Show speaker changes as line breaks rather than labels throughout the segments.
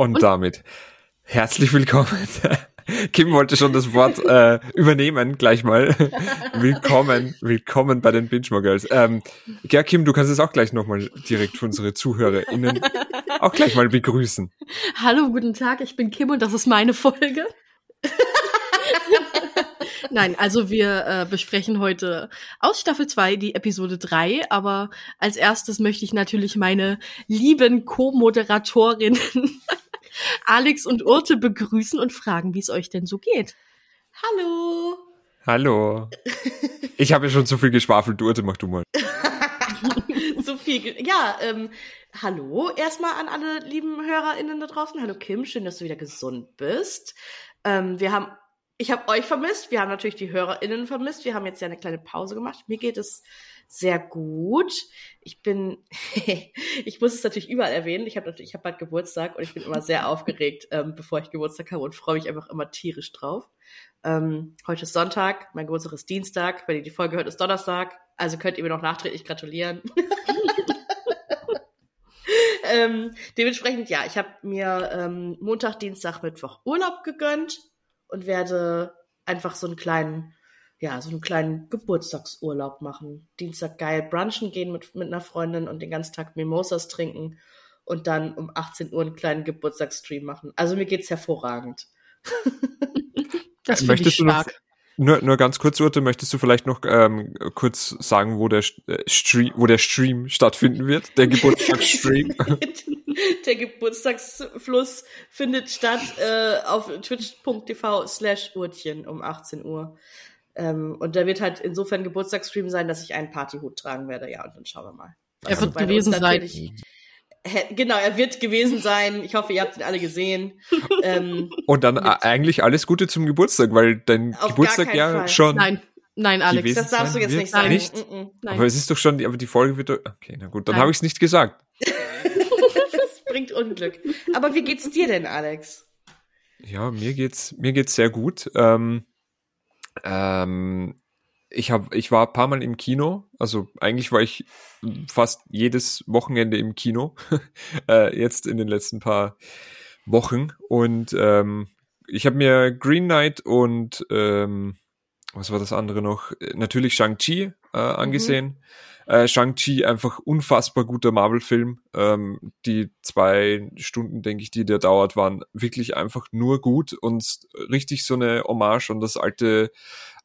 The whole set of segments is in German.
Und, Und damit herzlich willkommen. Kim wollte schon das Wort äh, übernehmen, gleich mal. willkommen, willkommen bei den Binge Girls. Ähm, ja, Kim, du kannst es auch gleich nochmal direkt für unsere ZuhörerInnen auch gleich mal begrüßen.
Hallo, guten Tag, ich bin Kim und das ist meine Folge. Nein, also wir äh, besprechen heute aus Staffel 2 die Episode 3, aber als erstes möchte ich natürlich meine lieben Co-Moderatorinnen Alex und Urte begrüßen und fragen, wie es euch denn so geht.
Hallo.
Hallo. Ich habe ja schon zu viel geschwafelt. Urte, mach du mal.
so viel. Ja, ähm, hallo erstmal an alle lieben HörerInnen da draußen. Hallo Kim, schön, dass du wieder gesund bist. Ähm, wir haben, ich habe euch vermisst. Wir haben natürlich die HörerInnen vermisst. Wir haben jetzt ja eine kleine Pause gemacht. Mir geht es sehr gut. Ich bin, ich muss es natürlich überall erwähnen. Ich habe natürlich, ich habe bald Geburtstag und ich bin immer sehr aufgeregt, ähm, bevor ich Geburtstag habe und freue mich einfach immer tierisch drauf. Ähm, heute ist Sonntag, mein Geburtstag ist Dienstag. Wenn ihr die Folge hört, ist Donnerstag. Also könnt ihr mir noch nachträglich gratulieren. ähm, dementsprechend, ja, ich habe mir ähm, Montag, Dienstag, Mittwoch Urlaub gegönnt und werde einfach so einen kleinen ja, so einen kleinen Geburtstagsurlaub machen. Dienstag geil brunchen gehen mit, mit einer Freundin und den ganzen Tag Mimosas trinken und dann um 18 Uhr einen kleinen Geburtstagsstream machen. Also mir geht's hervorragend.
das finde ich stark. Nur, nur ganz kurz, Urte, möchtest du vielleicht noch ähm, kurz sagen, wo der äh, Stream, wo der Stream stattfinden wird? Der Geburtstagsstream.
der Geburtstagsfluss findet statt äh, auf twitch.tv slash Urtchen um 18 Uhr. Ähm, und da wird halt insofern Geburtstagsstream sein, dass ich einen Partyhut tragen werde. Ja, und dann schauen wir mal.
Er wird gewesen sein.
Genau, er wird gewesen sein. Ich hoffe, ihr habt ihn alle gesehen.
ähm, und dann eigentlich alles Gute zum Geburtstag, weil dein Geburtstag ja Fall. schon.
Nein. Nein, Alex,
das darfst du jetzt nicht sagen.
Nicht? Mm -mm. Aber es ist doch schon, aber die Folge wird. Okay, na gut, dann habe ich es nicht gesagt.
das bringt Unglück. Aber wie geht's dir denn, Alex?
Ja, mir geht's, mir geht's sehr gut. Ähm, ähm, ich habe, ich war ein paar Mal im Kino. Also eigentlich war ich fast jedes Wochenende im Kino. äh, jetzt in den letzten paar Wochen. Und ähm, ich habe mir Green Knight und ähm, was war das andere noch? Natürlich Shang-Chi äh, angesehen. Mhm. Äh, Shang-Chi einfach unfassbar guter Marvel-Film. Ähm, die zwei Stunden, denke ich, die der dauert, waren wirklich einfach nur gut und richtig so eine Hommage und das alte,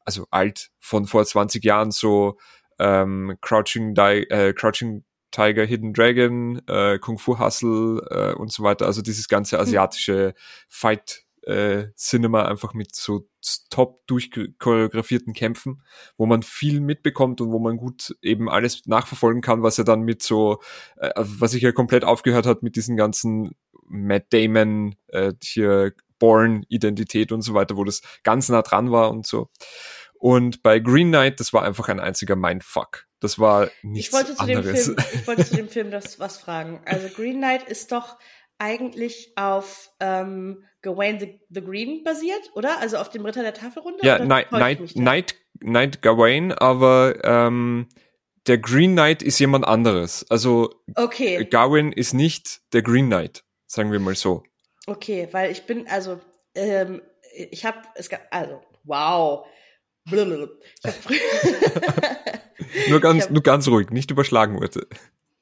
also alt von vor 20 Jahren so ähm, Crouching, Di äh, Crouching Tiger, Hidden Dragon, äh, Kung Fu Hustle äh, und so weiter. Also dieses ganze hm. asiatische Fight äh, Cinema einfach mit so top durchchoreografierten Kämpfen, wo man viel mitbekommt und wo man gut eben alles nachverfolgen kann, was er dann mit so, äh, was sich ja komplett aufgehört hat mit diesen ganzen Matt Damon, äh, hier Born-Identität und so weiter, wo das ganz nah dran war und so. Und bei Green Knight, das war einfach ein einziger Mindfuck. Das war nichts ich wollte zu anderes.
Dem Film, ich wollte zu dem Film das was fragen. Also Green Knight ist doch eigentlich auf ähm, Gawain the, the, Green basiert, oder? Also auf dem Ritter der Tafelrunde?
Ja, Night, Night, Night, Night Gawain, aber ähm, der Green Knight ist jemand anderes. Also
okay.
Gawain ist nicht der Green Knight, sagen wir mal so.
Okay, weil ich bin, also, ähm, ich habe, es gab, also, wow. Ich
hab nur ganz, hab, nur ganz ruhig, nicht überschlagen bitte.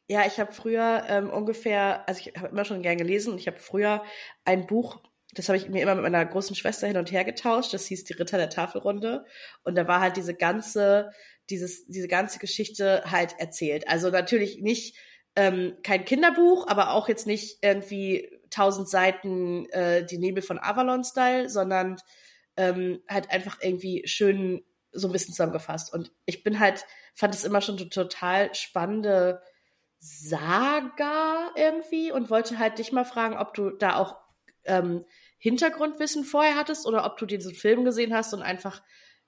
Ja, ich habe früher ähm, ungefähr, also ich habe immer schon gern gelesen und ich habe früher ein Buch, das habe ich mir immer mit meiner großen Schwester hin und her getauscht, das hieß Die Ritter der Tafelrunde und da war halt diese ganze, dieses, diese ganze Geschichte halt erzählt. Also natürlich nicht ähm, kein Kinderbuch, aber auch jetzt nicht irgendwie tausend Seiten äh, die Nebel von Avalon-Style, sondern ähm, halt einfach irgendwie schön so ein bisschen zusammengefasst. Und ich bin halt, fand es immer schon total spannende Saga irgendwie und wollte halt dich mal fragen, ob du da auch ähm, Hintergrundwissen vorher hattest oder ob du diesen Film gesehen hast und einfach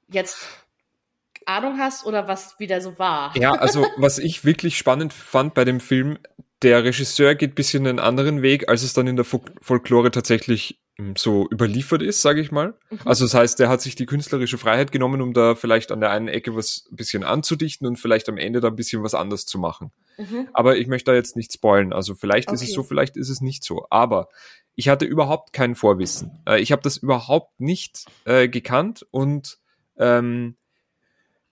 jetzt Ahnung hast oder was wieder so war.
Ja, also was ich wirklich spannend fand bei dem Film, der Regisseur geht bisschen einen anderen Weg, als es dann in der Fol Folklore tatsächlich hm, so überliefert ist, sage ich mal. Mhm. Also das heißt, der hat sich die künstlerische Freiheit genommen, um da vielleicht an der einen Ecke was ein bisschen anzudichten und vielleicht am Ende da ein bisschen was anders zu machen. Mhm. Aber ich möchte da jetzt nicht spoilen. Also vielleicht okay. ist es so, vielleicht ist es nicht so. Aber ich hatte überhaupt kein Vorwissen. Äh, ich habe das überhaupt nicht äh, gekannt und ähm,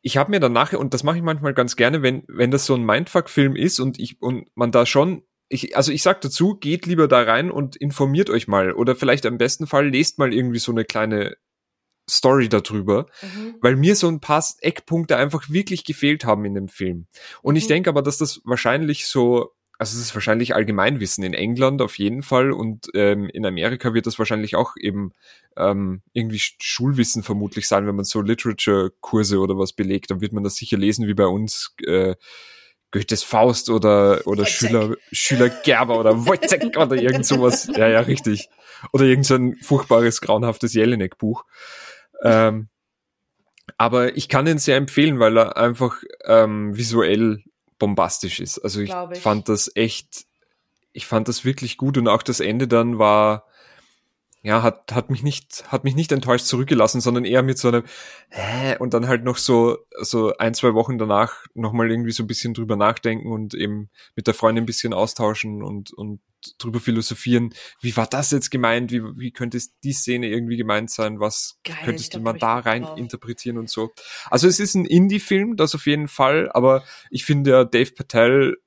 ich habe mir dann nachher, und das mache ich manchmal ganz gerne, wenn, wenn das so ein Mindfuck-Film ist und ich, und man da schon, ich, also ich sag dazu, geht lieber da rein und informiert euch mal. Oder vielleicht am besten Fall lest mal irgendwie so eine kleine Story darüber, mhm. weil mir so ein paar Eckpunkte einfach wirklich gefehlt haben in dem Film. Und mhm. ich denke aber, dass das wahrscheinlich so also es ist wahrscheinlich Allgemeinwissen in England auf jeden Fall und ähm, in Amerika wird das wahrscheinlich auch eben ähm, irgendwie Schulwissen vermutlich sein, wenn man so Literature-Kurse oder was belegt, dann wird man das sicher lesen wie bei uns äh, Goethes Faust oder oder Schüler Schüler Gerber oder Wojciech oder irgend sowas. Ja, ja, richtig. Oder irgend so ein furchtbares, grauenhaftes Jelinek-Buch. Ähm, aber ich kann ihn sehr empfehlen, weil er einfach ähm, visuell bombastisch ist. Also ich, ich, fand das echt, ich fand das wirklich gut und auch das Ende dann war, ja, hat, hat mich nicht, hat mich nicht enttäuscht zurückgelassen, sondern eher mit so einem, hä, und dann halt noch so, so ein, zwei Wochen danach nochmal irgendwie so ein bisschen drüber nachdenken und eben mit der Freundin ein bisschen austauschen und, und drüber philosophieren, wie war das jetzt gemeint, wie, wie könnte es die Szene irgendwie gemeint sein, was Geil, könntest du mal da rein drauf. interpretieren und so. Also es ist ein Indie-Film, das auf jeden Fall, aber ich finde, Dave Patel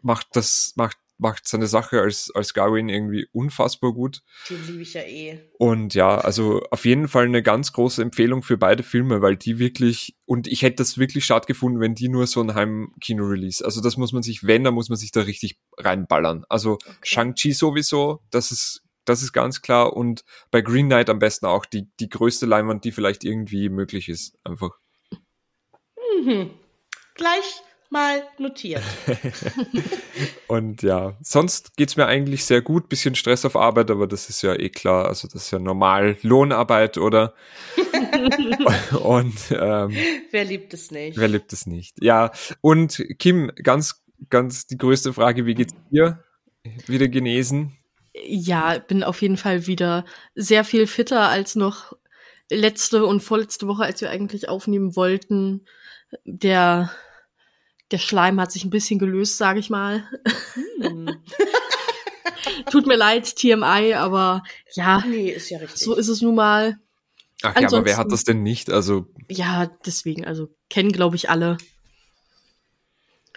macht das, macht macht seine Sache als, als Gawain irgendwie unfassbar gut.
Den liebe ich ja eh.
Und ja, also auf jeden Fall eine ganz große Empfehlung für beide Filme, weil die wirklich, und ich hätte das wirklich schade gefunden, wenn die nur so ein Heimkino-Release. Also das muss man sich, wenn, dann muss man sich da richtig reinballern. Also okay. Shang-Chi sowieso, das ist, das ist ganz klar. Und bei Green Knight am besten auch die, die größte Leinwand, die vielleicht irgendwie möglich ist. Einfach.
Mhm. Gleich mal notiert.
und ja, sonst geht's mir eigentlich sehr gut. Bisschen Stress auf Arbeit, aber das ist ja eh klar. Also das ist ja normal Lohnarbeit, oder?
und ähm, wer liebt es nicht?
Wer liebt es nicht? Ja, und Kim, ganz, ganz die größte Frage, wie geht's dir? Wieder genesen?
Ja, bin auf jeden Fall wieder sehr viel fitter als noch letzte und vorletzte Woche, als wir eigentlich aufnehmen wollten. Der der Schleim hat sich ein bisschen gelöst, sage ich mal. Hm. Tut mir leid, TMI, aber ja,
nee, ist ja richtig.
so ist es nun mal.
Ach Ansonsten, ja, aber wer hat das denn nicht? Also
ja, deswegen, also kennen glaube ich alle.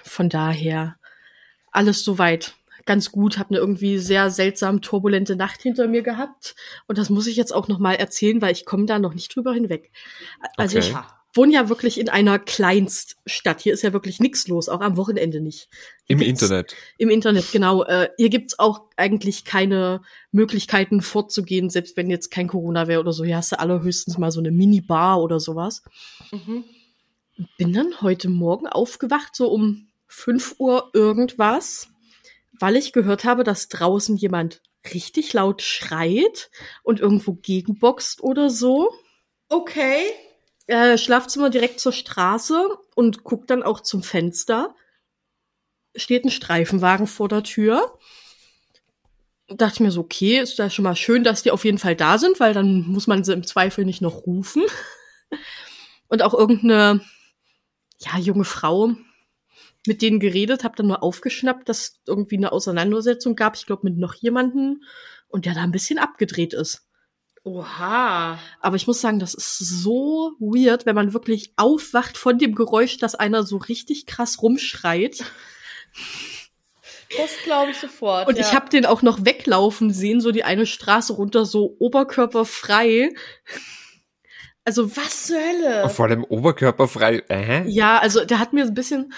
Von daher alles soweit ganz gut. Habe eine irgendwie sehr seltsam turbulente Nacht hinter mir gehabt und das muss ich jetzt auch noch mal erzählen, weil ich komme da noch nicht drüber hinweg. Also okay. ich wohne ja wirklich in einer Kleinststadt. Hier ist ja wirklich nichts los, auch am Wochenende nicht.
Hier Im Internet.
Im Internet, genau. Äh, hier gibt's auch eigentlich keine Möglichkeiten fortzugehen, selbst wenn jetzt kein Corona wäre oder so. Hier hast du allerhöchstens mal so eine Minibar oder sowas. Mhm. Bin dann heute Morgen aufgewacht, so um 5 Uhr irgendwas, weil ich gehört habe, dass draußen jemand richtig laut schreit und irgendwo gegenboxt oder so.
Okay
äh, Schlafzimmer direkt zur Straße und guckt dann auch zum Fenster. Steht ein Streifenwagen vor der Tür. Dachte mir so, okay, ist da schon mal schön, dass die auf jeden Fall da sind, weil dann muss man sie im Zweifel nicht noch rufen. Und auch irgendeine, ja, junge Frau mit denen geredet, hab dann nur aufgeschnappt, dass irgendwie eine Auseinandersetzung gab, ich glaube mit noch jemanden und der da ein bisschen abgedreht ist.
Oha.
Aber ich muss sagen, das ist so weird, wenn man wirklich aufwacht von dem Geräusch, dass einer so richtig krass rumschreit.
Das glaube ich sofort.
Und ja. ich habe den auch noch weglaufen sehen, so die eine Straße runter, so oberkörperfrei. Also was zur Hölle?
Vor allem oberkörperfrei. Äh?
Ja, also der hat mir ein bisschen,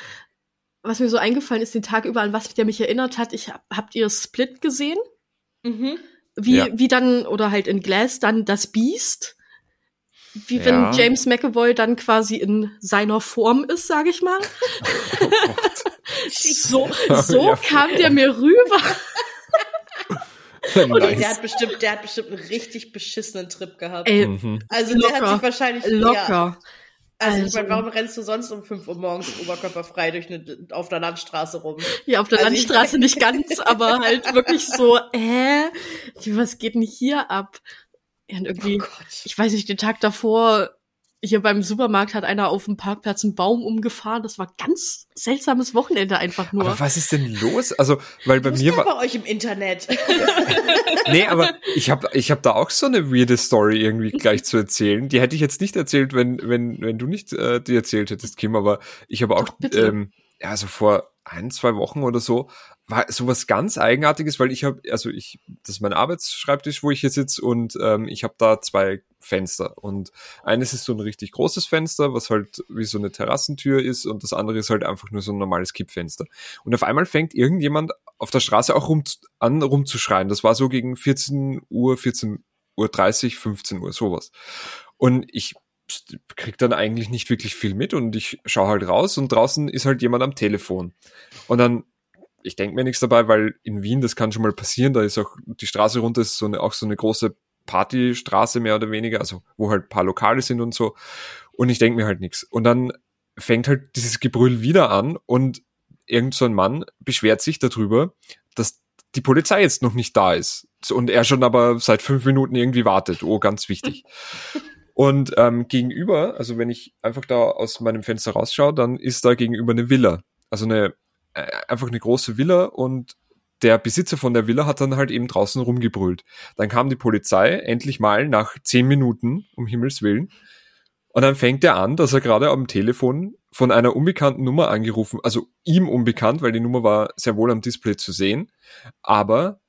was mir so eingefallen ist, den Tag über, an was der mich erinnert hat. Ich habt ihr Split gesehen? Mhm wie, ja. wie dann, oder halt in Glass dann das Beast. Wie ja. wenn James McAvoy dann quasi in seiner Form ist, sag ich mal. Oh so so ja, kam der mir rüber.
Und nice. der hat bestimmt, der hat bestimmt einen richtig beschissenen Trip gehabt. Ey, mhm. Also locker, der hat sich wahrscheinlich
locker.
Also, also, ich meine, warum rennst du sonst um 5 Uhr morgens oberkörperfrei durch eine, auf der Landstraße rum?
Ja, auf der also Landstraße nicht ganz, aber halt wirklich so, äh, was geht denn hier ab? Ja, und irgendwie, oh ich weiß nicht, den Tag davor hier beim Supermarkt hat einer auf dem Parkplatz einen Baum umgefahren. Das war ganz seltsames Wochenende einfach nur.
Aber was ist denn los? Also, weil bei
was
mir war
bei euch im Internet.
nee, aber ich habe ich hab da auch so eine weirde Story irgendwie gleich zu erzählen. Die hätte ich jetzt nicht erzählt, wenn wenn wenn du nicht äh, die erzählt hättest, Kim, aber ich habe auch ähm, ja, so vor ein, zwei Wochen oder so war sowas ganz Eigenartiges, weil ich habe, also ich, das ist mein Arbeitsschreibtisch, wo ich hier sitze und ähm, ich habe da zwei Fenster und eines ist so ein richtig großes Fenster, was halt wie so eine Terrassentür ist und das andere ist halt einfach nur so ein normales Kippfenster. Und auf einmal fängt irgendjemand auf der Straße auch rum, an rumzuschreien. Das war so gegen 14 Uhr, 14 Uhr 30, 15 Uhr, sowas. Und ich krieg dann eigentlich nicht wirklich viel mit und ich schaue halt raus und draußen ist halt jemand am Telefon. Und dann ich denke mir nichts dabei, weil in Wien, das kann schon mal passieren, da ist auch die Straße runter, ist so eine, auch so eine große Partystraße mehr oder weniger, also wo halt paar Lokale sind und so. Und ich denke mir halt nichts. Und dann fängt halt dieses Gebrüll wieder an und irgend so ein Mann beschwert sich darüber, dass die Polizei jetzt noch nicht da ist. Und er schon aber seit fünf Minuten irgendwie wartet. Oh, ganz wichtig. Und ähm, gegenüber, also wenn ich einfach da aus meinem Fenster rausschaue, dann ist da gegenüber eine Villa. Also eine einfach eine große Villa und der Besitzer von der Villa hat dann halt eben draußen rumgebrüllt. Dann kam die Polizei endlich mal nach zehn Minuten, um Himmels Willen. Und dann fängt er an, dass er gerade am Telefon von einer unbekannten Nummer angerufen, also ihm unbekannt, weil die Nummer war sehr wohl am Display zu sehen, aber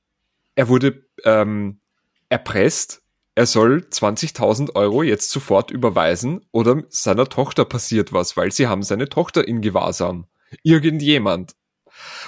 er wurde ähm, erpresst, er soll 20.000 Euro jetzt sofort überweisen oder seiner Tochter passiert was, weil sie haben seine Tochter in Gewahrsam irgendjemand.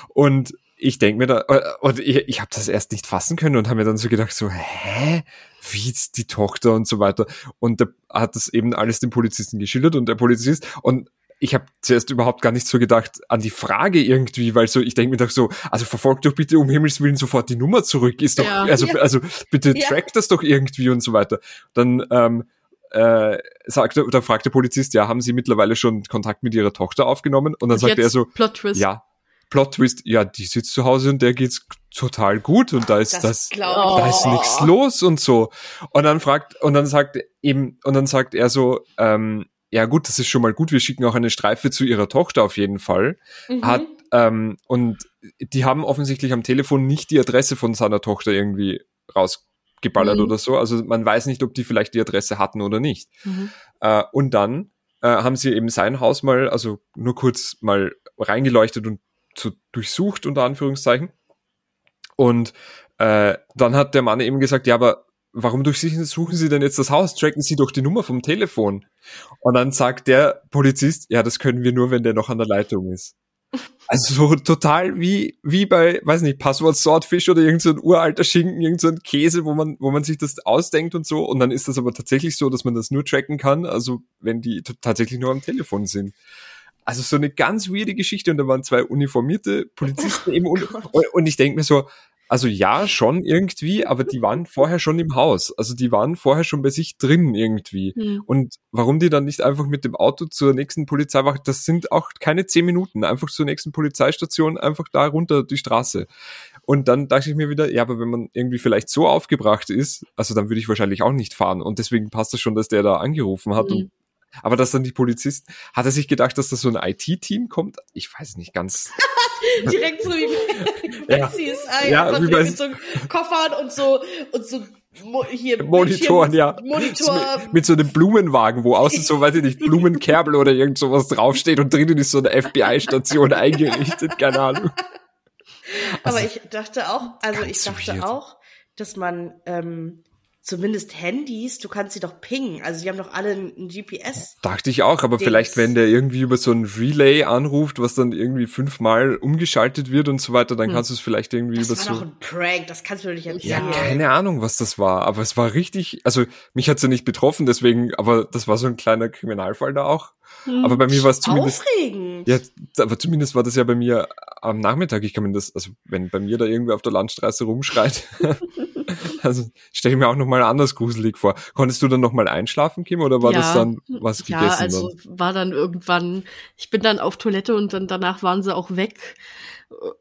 Und ich denke mir da, äh, und ich, ich habe das erst nicht fassen können und habe mir dann so gedacht, so, hä? Wie ist die Tochter und so weiter. Und da hat das eben alles dem Polizisten geschildert und der Polizist und ich habe zuerst überhaupt gar nicht so gedacht an die Frage irgendwie, weil so, ich denke mir doch so, also verfolgt doch bitte um Himmels Willen sofort die Nummer zurück, ist doch, ja, also, ja. also bitte ja. track das doch irgendwie und so weiter. Dann ähm, äh, sagte, da fragt der Polizist, ja, haben Sie mittlerweile schon Kontakt mit Ihrer Tochter aufgenommen? Und dann und sagt er so,
Plot Twist.
ja, Plot Twist, ja, die sitzt zu Hause und der geht's total gut und da ist das, das da ist nichts los und so. Und dann fragt, und dann sagt eben, und dann sagt er so, ähm, ja gut, das ist schon mal gut, wir schicken auch eine Streife zu ihrer Tochter auf jeden Fall. Mhm. Hat, ähm, und die haben offensichtlich am Telefon nicht die Adresse von seiner Tochter irgendwie raus geballert mhm. oder so. Also man weiß nicht, ob die vielleicht die Adresse hatten oder nicht. Mhm. Äh, und dann äh, haben sie eben sein Haus mal, also nur kurz mal reingeleuchtet und zu, durchsucht, unter Anführungszeichen. Und äh, dann hat der Mann eben gesagt, ja, aber warum durchsuchen Sie denn jetzt das Haus? Tracken Sie doch die Nummer vom Telefon. Und dann sagt der Polizist, ja, das können wir nur, wenn der noch an der Leitung ist. Also so total wie, wie bei, weiß nicht, Passwort Swordfish oder irgend so ein uralter Schinken, irgend so ein Käse, wo man, wo man sich das ausdenkt und so. Und dann ist das aber tatsächlich so, dass man das nur tracken kann, also wenn die tatsächlich nur am Telefon sind. Also so eine ganz weirde Geschichte und da waren zwei uniformierte Polizisten oh eben und, und ich denke mir so, also ja, schon irgendwie, aber die waren vorher schon im Haus. Also die waren vorher schon bei sich drin irgendwie. Mhm. Und warum die dann nicht einfach mit dem Auto zur nächsten Polizeiwache, das sind auch keine zehn Minuten, einfach zur nächsten Polizeistation, einfach da runter die Straße. Und dann dachte ich mir wieder, ja, aber wenn man irgendwie vielleicht so aufgebracht ist, also dann würde ich wahrscheinlich auch nicht fahren. Und deswegen passt es das schon, dass der da angerufen hat mhm. und aber dass dann die Polizist, hat er sich gedacht, dass das so ein IT-Team kommt? Ich weiß nicht ganz.
Direkt so wie bei ja. CSI, ja, wie bei mit so Koffern und so, und so hier
Monitoren, ja.
Monitor.
Mit, mit, so einem Blumenwagen, wo außen so, weiß ich nicht, Blumenkerbel oder irgend sowas draufsteht und drinnen ist so eine FBI-Station eingerichtet, keine Ahnung.
Also, Aber ich dachte auch, also ich dachte weird. auch, dass man ähm, zumindest Handys, du kannst sie doch pingen. Also die haben doch alle ein, GPS.
Dachte ich auch, aber vielleicht, wenn der irgendwie über so ein Relay anruft, was dann irgendwie fünfmal umgeschaltet wird und so weiter, dann hm. kannst du es vielleicht irgendwie
das
über
so. Das war doch ein Prank, das kannst du doch nicht
erzählen. Ja, keine Ahnung, was das war, aber es war richtig, also mich hat's ja nicht betroffen, deswegen, aber das war so ein kleiner Kriminalfall da auch. Hm. Aber bei mir war es zumindest.
Aufregend.
Ja, aber zumindest war das ja bei mir am Nachmittag. Ich kann mir das, also wenn bei mir da irgendwer auf der Landstraße rumschreit, Also stelle ich mir auch nochmal anders gruselig vor. Konntest du dann nochmal einschlafen, Kim, oder war
Ja.
das dann was gegessen?
Ja, also war dann irgendwann, ich bin dann auf Toilette und dann danach waren sie auch weg.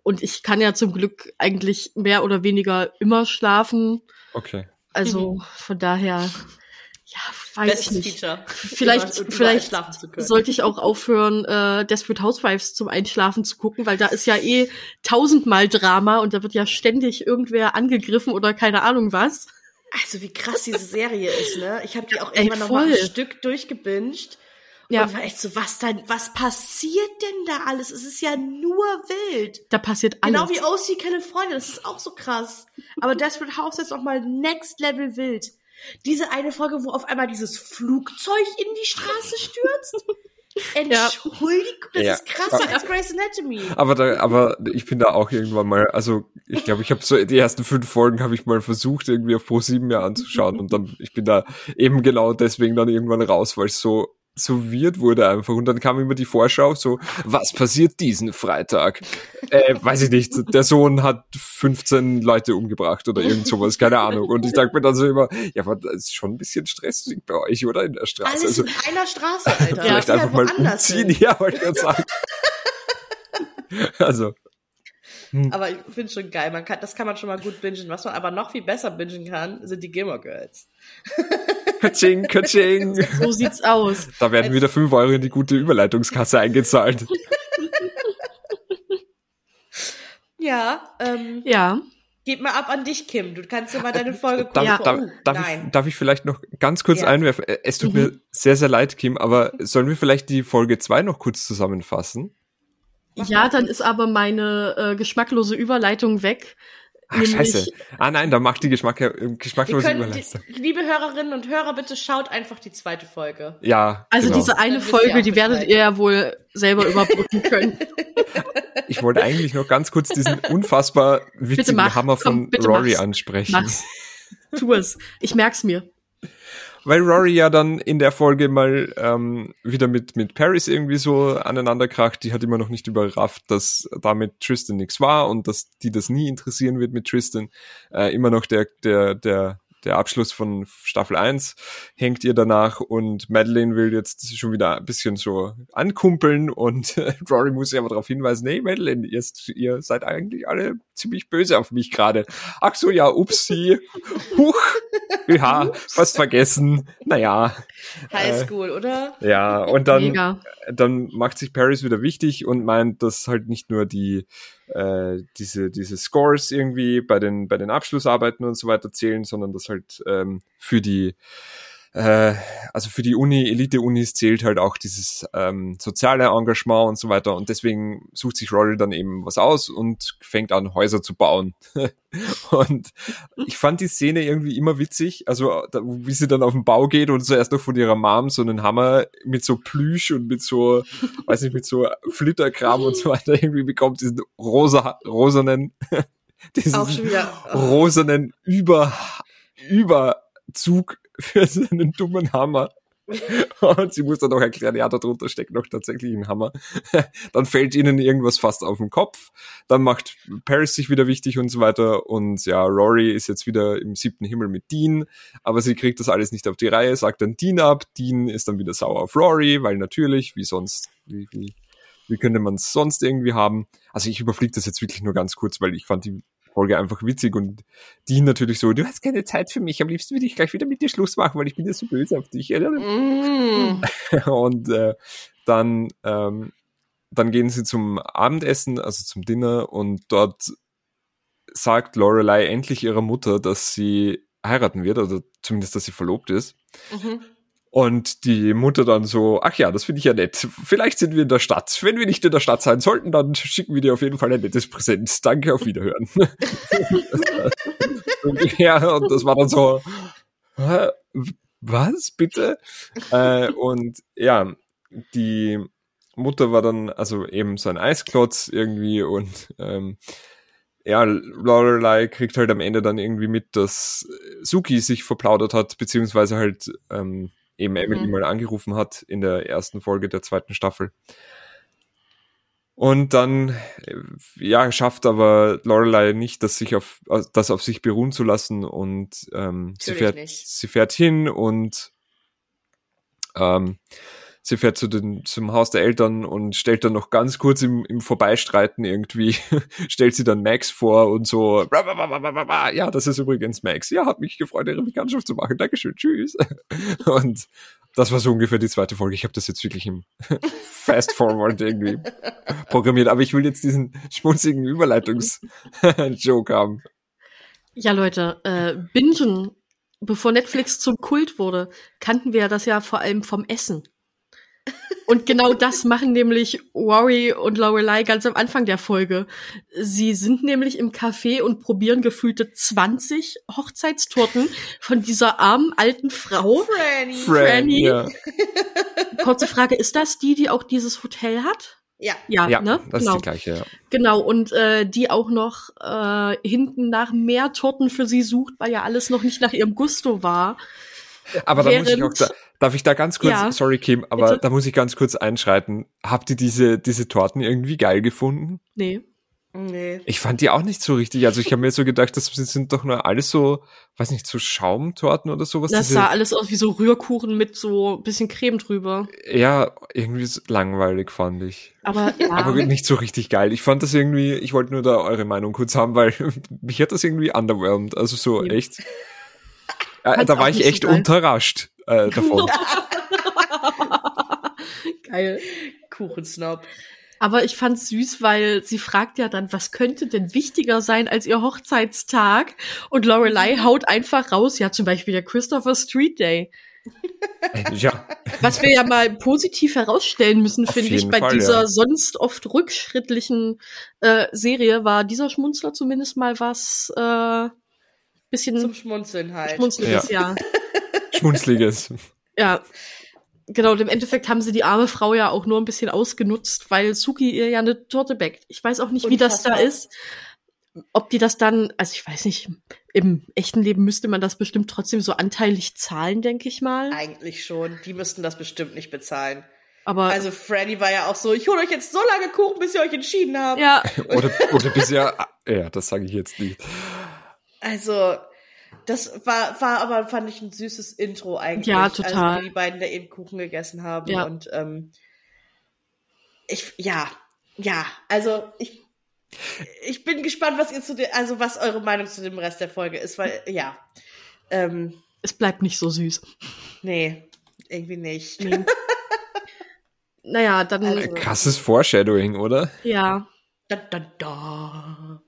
Und ich kann ja zum Glück eigentlich mehr oder weniger immer schlafen.
dann? Okay.
Also von daher, ja, weiß ich
Bestes
nicht.
Feature.
Vielleicht, vielleicht sollte ich auch aufhören, äh, Desperate Housewives zum Einschlafen zu gucken, weil da ist ja eh tausendmal Drama und da wird ja ständig irgendwer angegriffen oder keine Ahnung was.
Also wie krass diese Serie ist, ne? Ich habe die auch irgendwann noch mal ein. Stück durchgebinged.
Ja.
Und war echt so, was dann, was passiert denn da alles? Es ist ja nur wild.
Da passiert alles.
Genau wie OC California, das ist auch so krass. Aber Desperate House ist auch mal next level wild. Diese eine Folge, wo auf einmal dieses Flugzeug in die Straße stürzt. Entschuldigung, das
Ja.
ist krasser als Grey's Anatomy.
Aber da, aber ich bin da auch irgendwann mal, also ich glaube, ich habe so die ersten fünf Folgen habe ich mal versucht irgendwie auf Pro 7 mir anzuschauen und dann ich bin da eben genau deswegen dann irgendwann raus, weil es so so weird wurde einfach und dann kam immer die Vorschau so was passiert diesen Freitag äh, weiß ich nicht der Sohn hat 15 Leute umgebracht oder irgend sowas keine Ahnung und ich dachte mir dann so immer ja aber das ist schon ein bisschen stressig bei euch oder in der Straße
Alles
also
in einer Straße, Alter.
vielleicht
Ja,
einfach mal umziehen
hin.
ja wollte ich gerade sagen also
Aber ich finde schon geil. Man kann, das kann man schon mal gut bingen. Was man aber noch viel besser bingen kann, sind die Gilmore Girls.
Kaching, kaching.
so sieht's aus.
Da werden wieder 5 Euro in die gute Überleitungskasse eingezahlt.
Ja, ähm,
Ja.
gib mal ab an dich, Kim. Du kannst dir mal deine Folge
Darf,
gucken.
darf, darf,
nein.
ich, darf ich vielleicht noch ganz kurz
Ja.
einwerfen? Äh, Es tut mir sehr, sehr leid, Kim, aber sollen wir vielleicht die Folge 2 noch kurz zusammenfassen?
Ja, dann ist aber meine äh, geschmacklose Überleitung weg.
Ach, scheiße. Ah nein, da macht die Geschmack, äh, geschmacklose
können,
Überleitung.
die, liebe Hörerinnen und Hörer, bitte schaut einfach die zweite Folge.
Ja,
Also
genau.
diese eine Folge, die werdet ihr ja wohl selber überbrücken können.
Ich wollte eigentlich noch ganz kurz diesen unfassbar witzigen
mach,
Hammer
komm,
von
bitte
Rory
mach's.
ansprechen.
Mach's. Tu es. Ich merk's mir.
Weil Rory ja dann in der Folge mal ähm, wieder mit, mit Paris irgendwie so aneinander kracht. Die hat immer noch nicht überrafft, dass damit Tristan nichts war und dass die das nie interessieren wird mit Tristan. Äh, immer noch der, der, der, der Abschluss von Staffel 1 hängt ihr danach und Madeline will jetzt schon wieder ein bisschen so ankumpeln und äh, Rory muss sie aber darauf hinweisen, hey Madeline, ihr, ihr seid eigentlich alle ziemlich böse auf mich gerade. Ach so, ja, upsie. Huch. Ja, fast vergessen. Naja.
Highschool, oder?
Ja, und dann,
Mega.
dann macht sich Paris wieder wichtig und meint, dass halt nicht nur die äh, diese diese Scores irgendwie bei den bei den Abschlussarbeiten und so weiter zählen, sondern dass halt ähm, für die äh, also für die Uni, Elite-Unis zählt halt auch dieses ähm, soziale Engagement und so weiter. Und deswegen sucht sich Rory dann eben was aus und fängt an, Häuser zu bauen. und ich fand die Szene irgendwie immer witzig. Also, da, wie sie dann auf den Bau geht und zuerst noch von ihrer Mom so einen Hammer mit so Plüsch und mit so, weiß nicht, mit so Flitterkram und so weiter irgendwie bekommt, diesen rosa, rosanen, diesen rosanen Über, Überzug für seinen dummen Hammer. Und sie muss dann auch erklären, ja, darunter steckt noch tatsächlich ein Hammer. Dann fällt ihnen irgendwas fast auf den Kopf. Dann macht Paris sich wieder wichtig und so weiter. Und ja, Rory ist jetzt wieder im siebten Himmel mit Dean. Aber sie kriegt das alles nicht auf die Reihe, sagt dann Dean ab. Dean ist dann wieder sauer auf Rory, weil natürlich, wie sonst, wie, wie, wie könnte man es sonst irgendwie haben? Also ich überfliege das jetzt wirklich nur ganz kurz, weil ich fand die Folge einfach witzig und die natürlich so, du hast keine Zeit für mich, am liebsten würde ich gleich wieder mit dir Schluss machen, weil ich bin ja so böse auf dich.
Mm.
Und äh, dann, ähm, dann gehen sie zum Abendessen, also zum Dinner und dort sagt Lorelei endlich ihrer Mutter, dass sie heiraten wird, oder zumindest, dass sie verlobt ist.
Mhm.
Und die Mutter dann so, ach ja, das finde ich ja nett. Vielleicht sind wir in der Stadt. Wenn wir nicht in der Stadt sein sollten, dann schicken wir dir auf jeden Fall ein nettes Präsent. Danke, auf Wiederhören. ja, und das war dann so, was, bitte? äh, und ja, die Mutter war dann also eben so ein Eisklotz irgendwie und ähm, ja, Lorelei kriegt halt am Ende dann irgendwie mit, dass Suki sich verplaudert hat, beziehungsweise halt ähm, eben Emily
Mhm.
mal angerufen hat in der ersten Folge der zweiten Staffel. Und dann, äh, ja, schafft aber Lorelei nicht, das sich auf, das auf sich beruhen zu lassen und ähm, sie fährt,
nicht.
sie fährt hin und ähm, sie fährt zu den, zum Haus der Eltern und stellt dann noch ganz kurz im, im Vorbeistreiten irgendwie, stellt sie dann Max vor und so, ja, das ist übrigens Max. Ja, hat mich gefreut, ihre Bekanntschaft zu machen. Dankeschön, tschüss. Und das war so ungefähr die zweite Folge. Ich habe das jetzt wirklich im Fast Forward irgendwie programmiert, aber ich will jetzt diesen schmutzigen Überleitungs-Joke haben.
Ja, Leute, äh, Bingen, bevor Netflix zum Kult wurde, kannten wir das ja vor allem vom Essen. Und genau das machen nämlich Rory und Lorelei ganz am Anfang der Folge. Sie sind nämlich im Café und probieren gefühlte 20 Hochzeitstorten von dieser armen alten Frau.
Franny.
Franny.
Ja,
Kurze Frage, ist das die, die auch dieses Hotel hat?
Ja.
Ja,
ja
ne?
das
genau.
ist die gleiche. Ja.
Genau, und äh, die auch noch äh, hinten nach mehr Torten für sie sucht, weil ja alles noch nicht nach ihrem Gusto war.
Aber da muss ich auch, da, darf ich da ganz kurz,
Ja,
sorry Kim, aber
bitte.
da muss ich ganz kurz einschreiten. Habt ihr diese, diese Torten irgendwie geil gefunden?
Nee.
Nee.
Ich fand die auch nicht so richtig. Also ich habe mir so gedacht, das sind doch nur alles so, weiß nicht, so Schaumtorten oder sowas.
Das sah alles aus wie so Rührkuchen mit so ein bisschen Creme drüber.
ja, irgendwie so langweilig fand ich.
Aber ja,
Aber nicht so richtig geil. Ich fand das irgendwie, ich wollte nur da eure Meinung kurz haben, weil mich hat das irgendwie underwhelmed. Also so
Ja.
echt. Ja,
Fand's
da war ich
so
echt
geil.
unterrascht äh, davon.
geil.
Kuchensnob.
Aber ich fand's süß, weil sie fragt ja dann, was könnte denn wichtiger sein als ihr Hochzeitstag? Und Lorelei haut einfach raus, ja, zum Beispiel der Christopher Street Day.
ja,
Was wir ja mal positiv herausstellen müssen, finde ich, bei
Fall,
dieser
ja.
sonst oft rückschrittlichen äh, Serie war dieser Schmunzler zumindest mal was äh, bisschen
Zum Schmunzeln halt.
schmunzliges, ja.
Schmunzliges.
Ja. Genau, und im Endeffekt haben sie die arme Frau ja auch nur ein bisschen ausgenutzt, weil Suki ihr ja eine Torte backt. Ich weiß auch nicht, wie das da ist. Ob die das dann, also ich weiß nicht, im echten Leben müsste man das bestimmt trotzdem so anteilig zahlen, denke ich mal.
Eigentlich schon. Die müssten das bestimmt nicht bezahlen.
Aber
Also Franny war ja auch so, ich hole euch jetzt so lange Kuchen, bis ihr euch entschieden habt.
ja,
Oder, oder bisher, ja, das sage ich jetzt nicht.
Also, das war, war aber, fand ich, ein süßes Intro eigentlich.
Ja, total.
Also, wie die beiden da eben Kuchen gegessen haben.
Ja.
Und ähm, ich, ja, ja, also ich, ich bin gespannt, was ihr zu der, also was eure Meinung zu dem Rest der Folge ist, weil, ja, ähm,
es bleibt nicht so süß.
nee, irgendwie nicht.
Nee. naja, dann,
Also-
Krasses Foreshadowing, oder?
ja.
Da, da, da.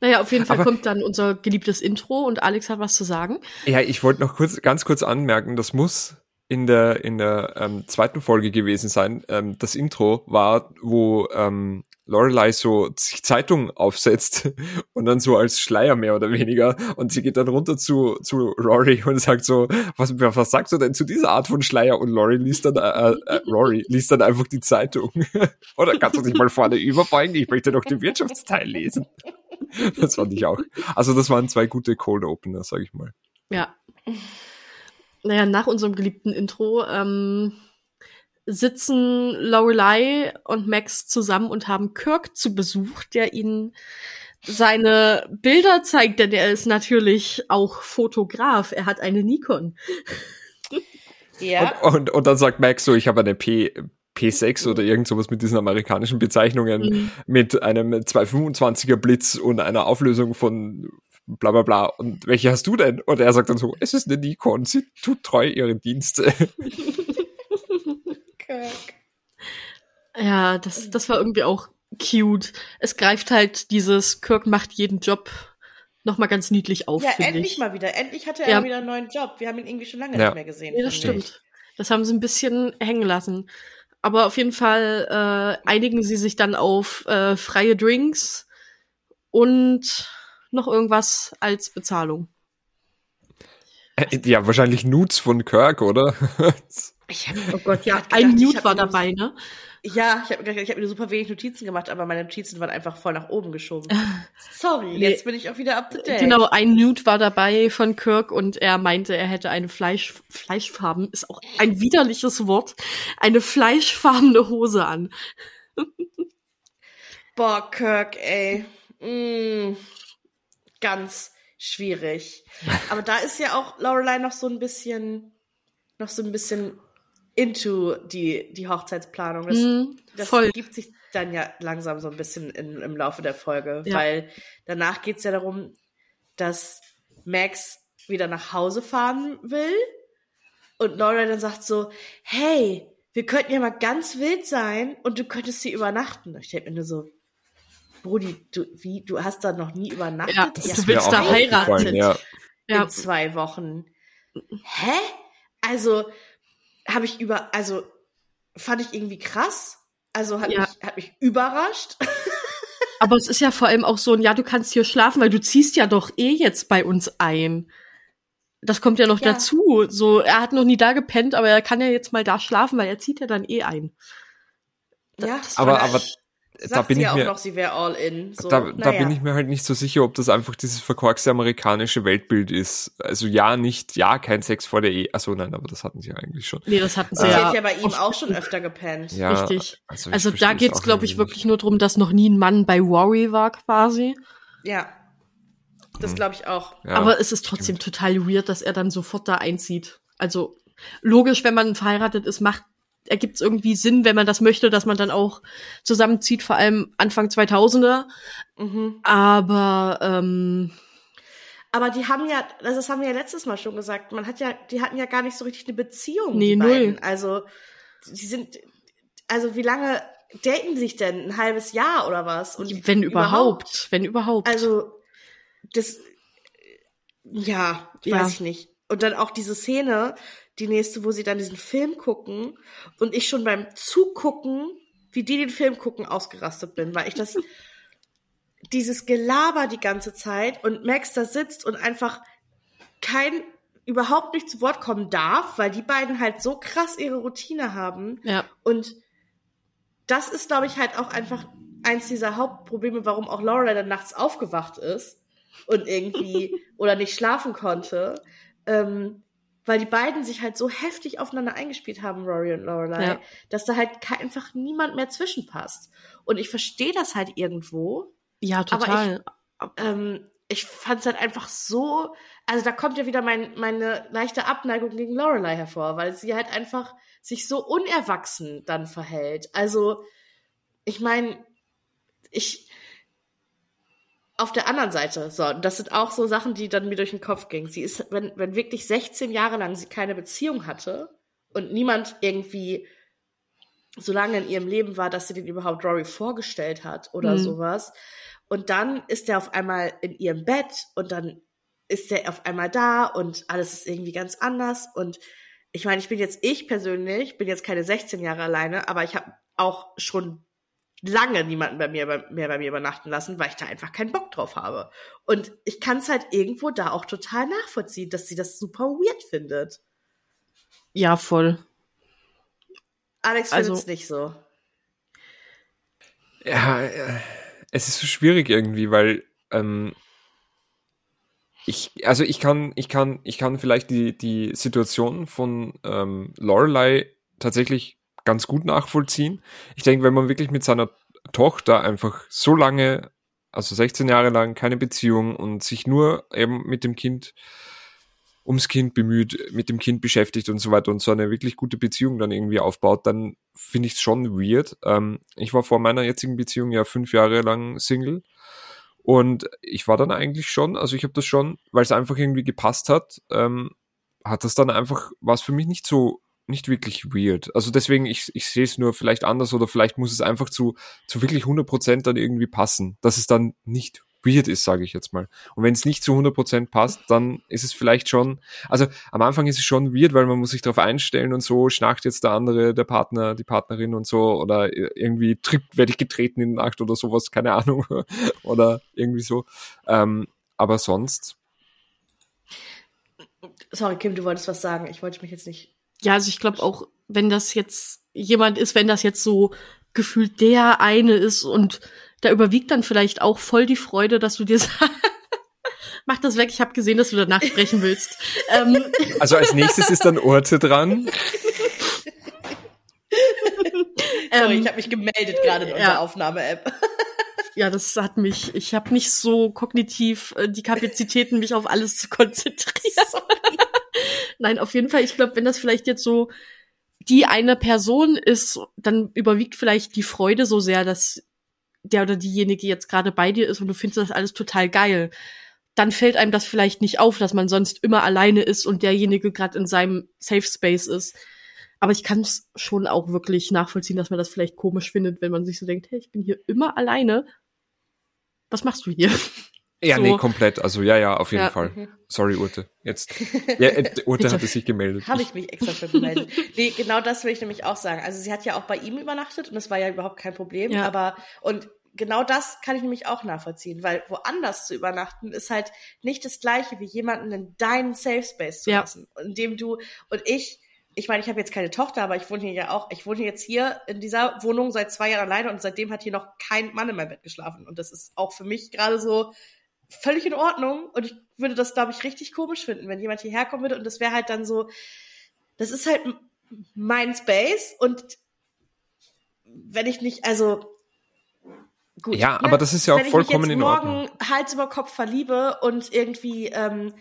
Naja, auf jeden Fall
Aber-
kommt dann unser geliebtes Intro und Alex hat was zu sagen.
Ja, ich wollte noch kurz, ganz kurz anmerken, das muss in der, in der ähm, zweiten Folge gewesen sein. Ähm, das Intro war, wo ähm, Lorelei so sich Zeitung aufsetzt und dann so als Schleier mehr oder weniger und sie geht dann runter zu, zu Rory und sagt so, was, was sagst du denn zu dieser Art von Schleier? Und Rory liest dann, äh, äh, Rory liest dann einfach die Zeitung. oder kannst du dich mal vorne überbeugen? Ich möchte doch den Wirtschaftsteil lesen. Das fand ich auch. Also das waren zwei gute Cold Opener, sag ich mal.
Ja. Naja, nach unserem geliebten Intro ähm, sitzen Lorelei und Max zusammen und haben Kirk zu Besuch, der ihnen seine Bilder zeigt, denn er ist natürlich auch Fotograf. Er hat eine Nikon.
Ja.
Und, und, und dann sagt Max so, ich habe eine P, P6 oder irgend sowas mit diesen amerikanischen Bezeichnungen
Mhm.
mit einem 225er Blitz und einer Auflösung von bla bla bla. Und welche hast du denn? Und er sagt dann so, es ist eine Nikon, sie tut treu ihre Dienste.
Kirk.
Ja, das, das war irgendwie auch cute. Es greift halt dieses Kirk macht jeden Job noch mal ganz niedlich auf,
Ja, endlich
ich.
mal wieder. Endlich hatte er
Ja.
wieder einen neuen Job. Wir haben ihn irgendwie schon lange
Ja.
nicht mehr gesehen.
Ja, das
finde ich.
stimmt. Das haben sie ein bisschen hängen lassen. Aber auf jeden Fall äh, einigen sie sich dann auf äh, freie Drinks und noch irgendwas als Bezahlung.
ja, wahrscheinlich Nudes von Kirk, oder?
Ich hab,
Oh Gott, ja, ein Nude war dabei, ne?
Ja, ich habe ich hab mir super wenig Notizen gemacht, aber meine Notizen waren einfach voll nach oben geschoben. Sorry,
Nee.
jetzt bin ich auch wieder up to date.
Genau, ein Nude war dabei von Kirk und er meinte, er hätte eine Fleisch, Fleischfarben, ist auch ein widerliches Wort, eine fleischfarbene Hose an.
Boah, Kirk, ey. Mm, ganz schwierig. Aber da ist ja auch Lorelei noch so ein bisschen, noch so ein bisschen into die, die Hochzeitsplanung. Das,
Mhm,
das
voll.
gibt sich dann ja langsam so ein bisschen in, im Laufe der Folge,
Ja.
weil danach geht's ja darum, dass Max wieder nach Hause fahren will und Laura dann sagt so, hey, wir könnten ja mal ganz wild sein und du könntest hier übernachten. Ich denke mir nur so, Brudi, du, wie, du hast da noch nie übernachtet?
Ja, das
habt
du willst da heiraten.
Ja.
Ja.
in zwei Wochen. Hä? Also habe ich über, also fand ich irgendwie krass. Also hat,
Ja.
mich, hat mich überrascht.
Aber es ist ja vor allem auch so ein, ja, du kannst hier schlafen, weil du ziehst ja doch eh jetzt bei uns ein. Das kommt ja noch
Ja.
dazu. So, er hat noch nie da gepennt, aber er kann ja jetzt mal da schlafen, weil er zieht ja dann eh ein.
ja,
das
Aber, aber da bin
sie
ich
ja auch
mir,
noch, sie wäre all in. So,
da, da
naja.
bin ich mir halt nicht so sicher, ob das einfach dieses verkorkste amerikanische Weltbild ist. Also ja, nicht, ja, kein Sex vor der Ehe. Achso, nein, aber das hatten sie ja eigentlich schon.
Nee, das hatten sie
Sie
ja.
hat ja bei ihm auch schon öfter gepennt.
Ja,
Richtig.
Also,
Also da geht's, glaube ich, wirklich nur drum, dass noch nie ein Mann bei Rory war, quasi.
Ja. Das glaube ich auch.
Ja.
Aber es ist trotzdem total weird, dass er dann sofort da einzieht. Also logisch, wenn man verheiratet ist, macht ergibt es irgendwie Sinn, wenn man das möchte, dass man dann auch zusammenzieht, vor allem Anfang 2000er.
Mhm.
Aber ähm,
Aber die haben ja, also das haben wir ja letztes Mal schon gesagt, man hat ja, die hatten ja gar nicht so richtig eine Beziehung.
Nee, null.
Also, die sind, also wie lange daten sich denn? Ein halbes Jahr oder was? Und
wenn überhaupt, wenn überhaupt.
Also, das, ja,
Ja.
weiß ich nicht. Und dann auch diese Szene, die nächste, wo sie dann diesen Film gucken und ich schon beim Zugucken, wie die den Film gucken, ausgerastet bin, weil ich das, dieses Gelaber die ganze Zeit und Max da sitzt und einfach kein, überhaupt nicht zu Wort kommen darf, weil die beiden halt so krass ihre Routine haben.
ja,
Und das ist, glaube ich, halt auch einfach eins dieser Hauptprobleme, warum auch Laura dann nachts aufgewacht ist und irgendwie oder nicht schlafen konnte. Ähm, weil die beiden sich halt so heftig aufeinander eingespielt haben, Rory und Lorelei,
Ja.
dass da halt einfach niemand mehr zwischenpasst. Und ich verstehe das halt irgendwo.
ja, total.
Ähm, ich fand es halt einfach so, also da kommt ja wieder mein, meine leichte Abneigung gegen Lorelei hervor, weil sie halt einfach sich so unerwachsen dann verhält. Also, ich meine, ich auf der anderen Seite, so, das sind auch so Sachen, die dann mir durch den Kopf gingen. Sie ist, wenn, wenn wirklich 16 Jahre lang sie keine Beziehung hatte und niemand irgendwie so lange in ihrem Leben war, dass sie den überhaupt Rory vorgestellt hat oder
Mhm.
sowas. Und dann ist er auf einmal in ihrem Bett und dann ist er auf einmal da und alles ist irgendwie ganz anders. Und ich meine, ich bin jetzt, ich persönlich, bin jetzt keine 16 Jahre alleine, aber ich habe auch schon lange niemanden bei mir mehr bei mir übernachten lassen, weil ich da einfach keinen Bock drauf habe. Und ich kann es halt irgendwo da auch total nachvollziehen, dass sie das super weird findet.
Ja, voll.
Alex
Also-
findet es nicht so.
Ja, äh, es ist so schwierig irgendwie, weil ähm, ich, also ich kann, ich kann, ich kann vielleicht die, die Situation von ähm, Lorelei tatsächlich ganz gut nachvollziehen. Ich denke, wenn man wirklich mit seiner Tochter einfach so lange, also 16 Jahre lang keine Beziehung und sich nur eben mit dem Kind ums Kind bemüht, mit dem Kind beschäftigt und so weiter und so eine wirklich gute Beziehung dann irgendwie aufbaut, dann finde ich es schon weird. Ähm, ich war vor meiner jetzigen Beziehung ja fünf Jahre lang Single und ich war dann eigentlich schon, also ich habe das schon, weil es einfach irgendwie gepasst hat, ähm, hat das dann einfach, war es für mich nicht so, nicht wirklich weird. Also deswegen, ich, ich sehe es nur vielleicht anders oder vielleicht muss es einfach zu, zu wirklich 100% dann irgendwie passen, dass es dann nicht weird ist, sage ich jetzt mal. Und wenn es nicht zu 100% passt, dann ist es vielleicht schon, also am Anfang ist es schon weird, weil man muss sich darauf einstellen und so, schnarcht jetzt der andere, der Partner, die Partnerin und so, oder irgendwie werde ich getreten in der Nacht oder sowas, keine Ahnung, oder irgendwie so. Ähm, aber sonst,
Sorry, Kim, du wolltest was sagen. Ich wollte mich jetzt nicht.
Ja, also ich glaube auch, wenn das jetzt jemand ist, wenn das jetzt so gefühlt der eine ist und da überwiegt dann vielleicht auch voll die Freude, dass du dir sagst, mach das weg, ich habe gesehen, dass du danach sprechen willst. ähm,
also als nächstes ist dann Orte dran.
Sorry,
Ähm,
ich habe mich gemeldet gerade in
ja.
unserer Aufnahme-App.
Ja, das hat mich, ich habe nicht so kognitiv äh, die Kapazitäten, mich auf alles zu konzentrieren. Nein, auf jeden Fall, ich glaube, wenn das vielleicht jetzt so die eine Person ist, dann überwiegt vielleicht die Freude so sehr, dass der oder diejenige jetzt gerade bei dir ist und du findest das alles total geil. Dann fällt einem das vielleicht nicht auf, dass man sonst immer alleine ist und derjenige gerade in seinem Safe Space ist. Aber ich kann es schon auch wirklich nachvollziehen, dass man das vielleicht komisch findet, wenn man sich so denkt, hey, ich bin hier immer alleine. Was machst du hier?
Ja,
So.
nee, komplett. Also ja, ja, auf jeden
Ja.
Fall. Sorry, Urte. Jetzt. Ja, äh, Urte hatte sich gemeldet.
Habe ich mich extra für gemeldet. nee, genau das will ich nämlich auch sagen. Also sie hat ja auch bei ihm übernachtet und das war ja überhaupt kein Problem.
Ja.
Aber und genau das kann ich nämlich auch nachvollziehen, weil woanders zu übernachten ist halt nicht das gleiche wie jemanden in deinen Safe Space zu lassen, in dem du und ich ich meine, ich habe jetzt keine Tochter, aber ich wohne hier ja auch. Ich wohne jetzt hier in dieser Wohnung seit zwei Jahren alleine und seitdem hat hier noch kein Mann in meinem Bett geschlafen. Und das ist auch für mich gerade so völlig in Ordnung. Und ich würde das, glaube ich, richtig komisch finden, wenn jemand hierher kommen würde und das wäre halt dann so, das ist halt mein Space und wenn ich nicht, also gut.
Ja, aber das ist ja auch
wenn
vollkommen
ich
in
mich jetzt
Ordnung.
morgen Hals über Kopf verliebe und irgendwie ähm,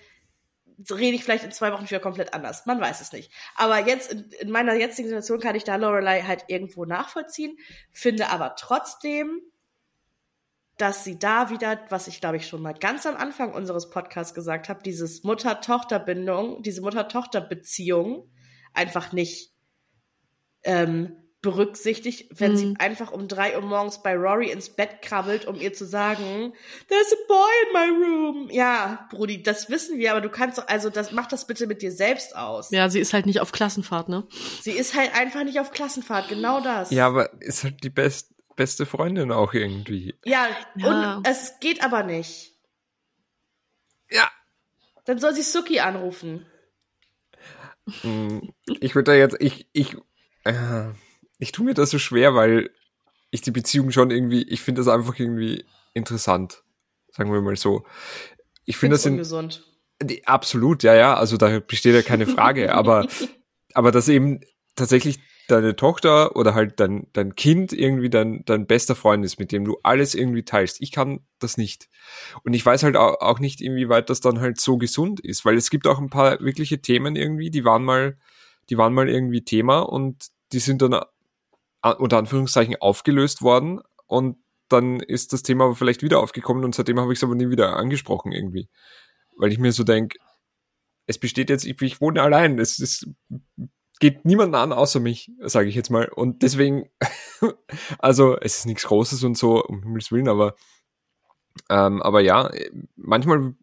rede ich vielleicht in zwei Wochen wieder komplett anders. Man weiß es nicht. Aber jetzt in, in meiner jetzigen Situation kann ich da Lorelei halt irgendwo nachvollziehen, finde aber trotzdem, dass sie da wieder, was ich glaube ich schon mal ganz am Anfang unseres Podcasts gesagt habe, dieses Mutter-Tochter-Bindung, diese Mutter-Tochter-Beziehung einfach nicht ähm, berücksichtigt, wenn sie
Mhm.
einfach um drei Uhr morgens bei Rory ins Bett krabbelt, um ihr zu sagen, there's a boy in my room. Ja, Brudi, das wissen wir, aber du kannst doch, also das, mach das bitte mit dir selbst aus.
Ja, sie ist halt nicht auf Klassenfahrt, ne?
Sie ist halt einfach nicht auf Klassenfahrt, genau das.
Ja, aber ist halt die best, beste Freundin auch irgendwie.
Ja,
Ja.
und es geht aber nicht.
Ja.
Dann soll sie Suki anrufen.
Hm, Ich würde da jetzt, ich, ich, äh, ich tue mir das so schwer, weil ich die Beziehung schon irgendwie, ich finde das einfach irgendwie interessant. Sagen wir mal so. Ich finde das
ungesund.
Die- Absolut, ja, ja, also da besteht ja keine Frage, aber, aber dass eben tatsächlich deine Tochter oder halt dein, dein Kind irgendwie dein, dein bester Freund ist, mit dem du alles irgendwie teilst. Ich kann das nicht. Und ich weiß halt auch, auch nicht, inwieweit das dann halt so gesund ist, weil es gibt auch ein paar wirkliche Themen irgendwie, die waren mal, die waren mal irgendwie Thema und die sind dann unter Anführungszeichen aufgelöst worden und dann ist das Thema aber vielleicht wieder aufgekommen und seitdem habe ich es aber nie wieder angesprochen irgendwie weil ich mir so denke, es besteht jetzt, ich, ich wohne allein, es, es geht niemanden an außer mich, sage ich jetzt mal. Und deswegen, also es ist nichts Großes und so, um Himmels Willen, aber, ähm, aber ja, manchmal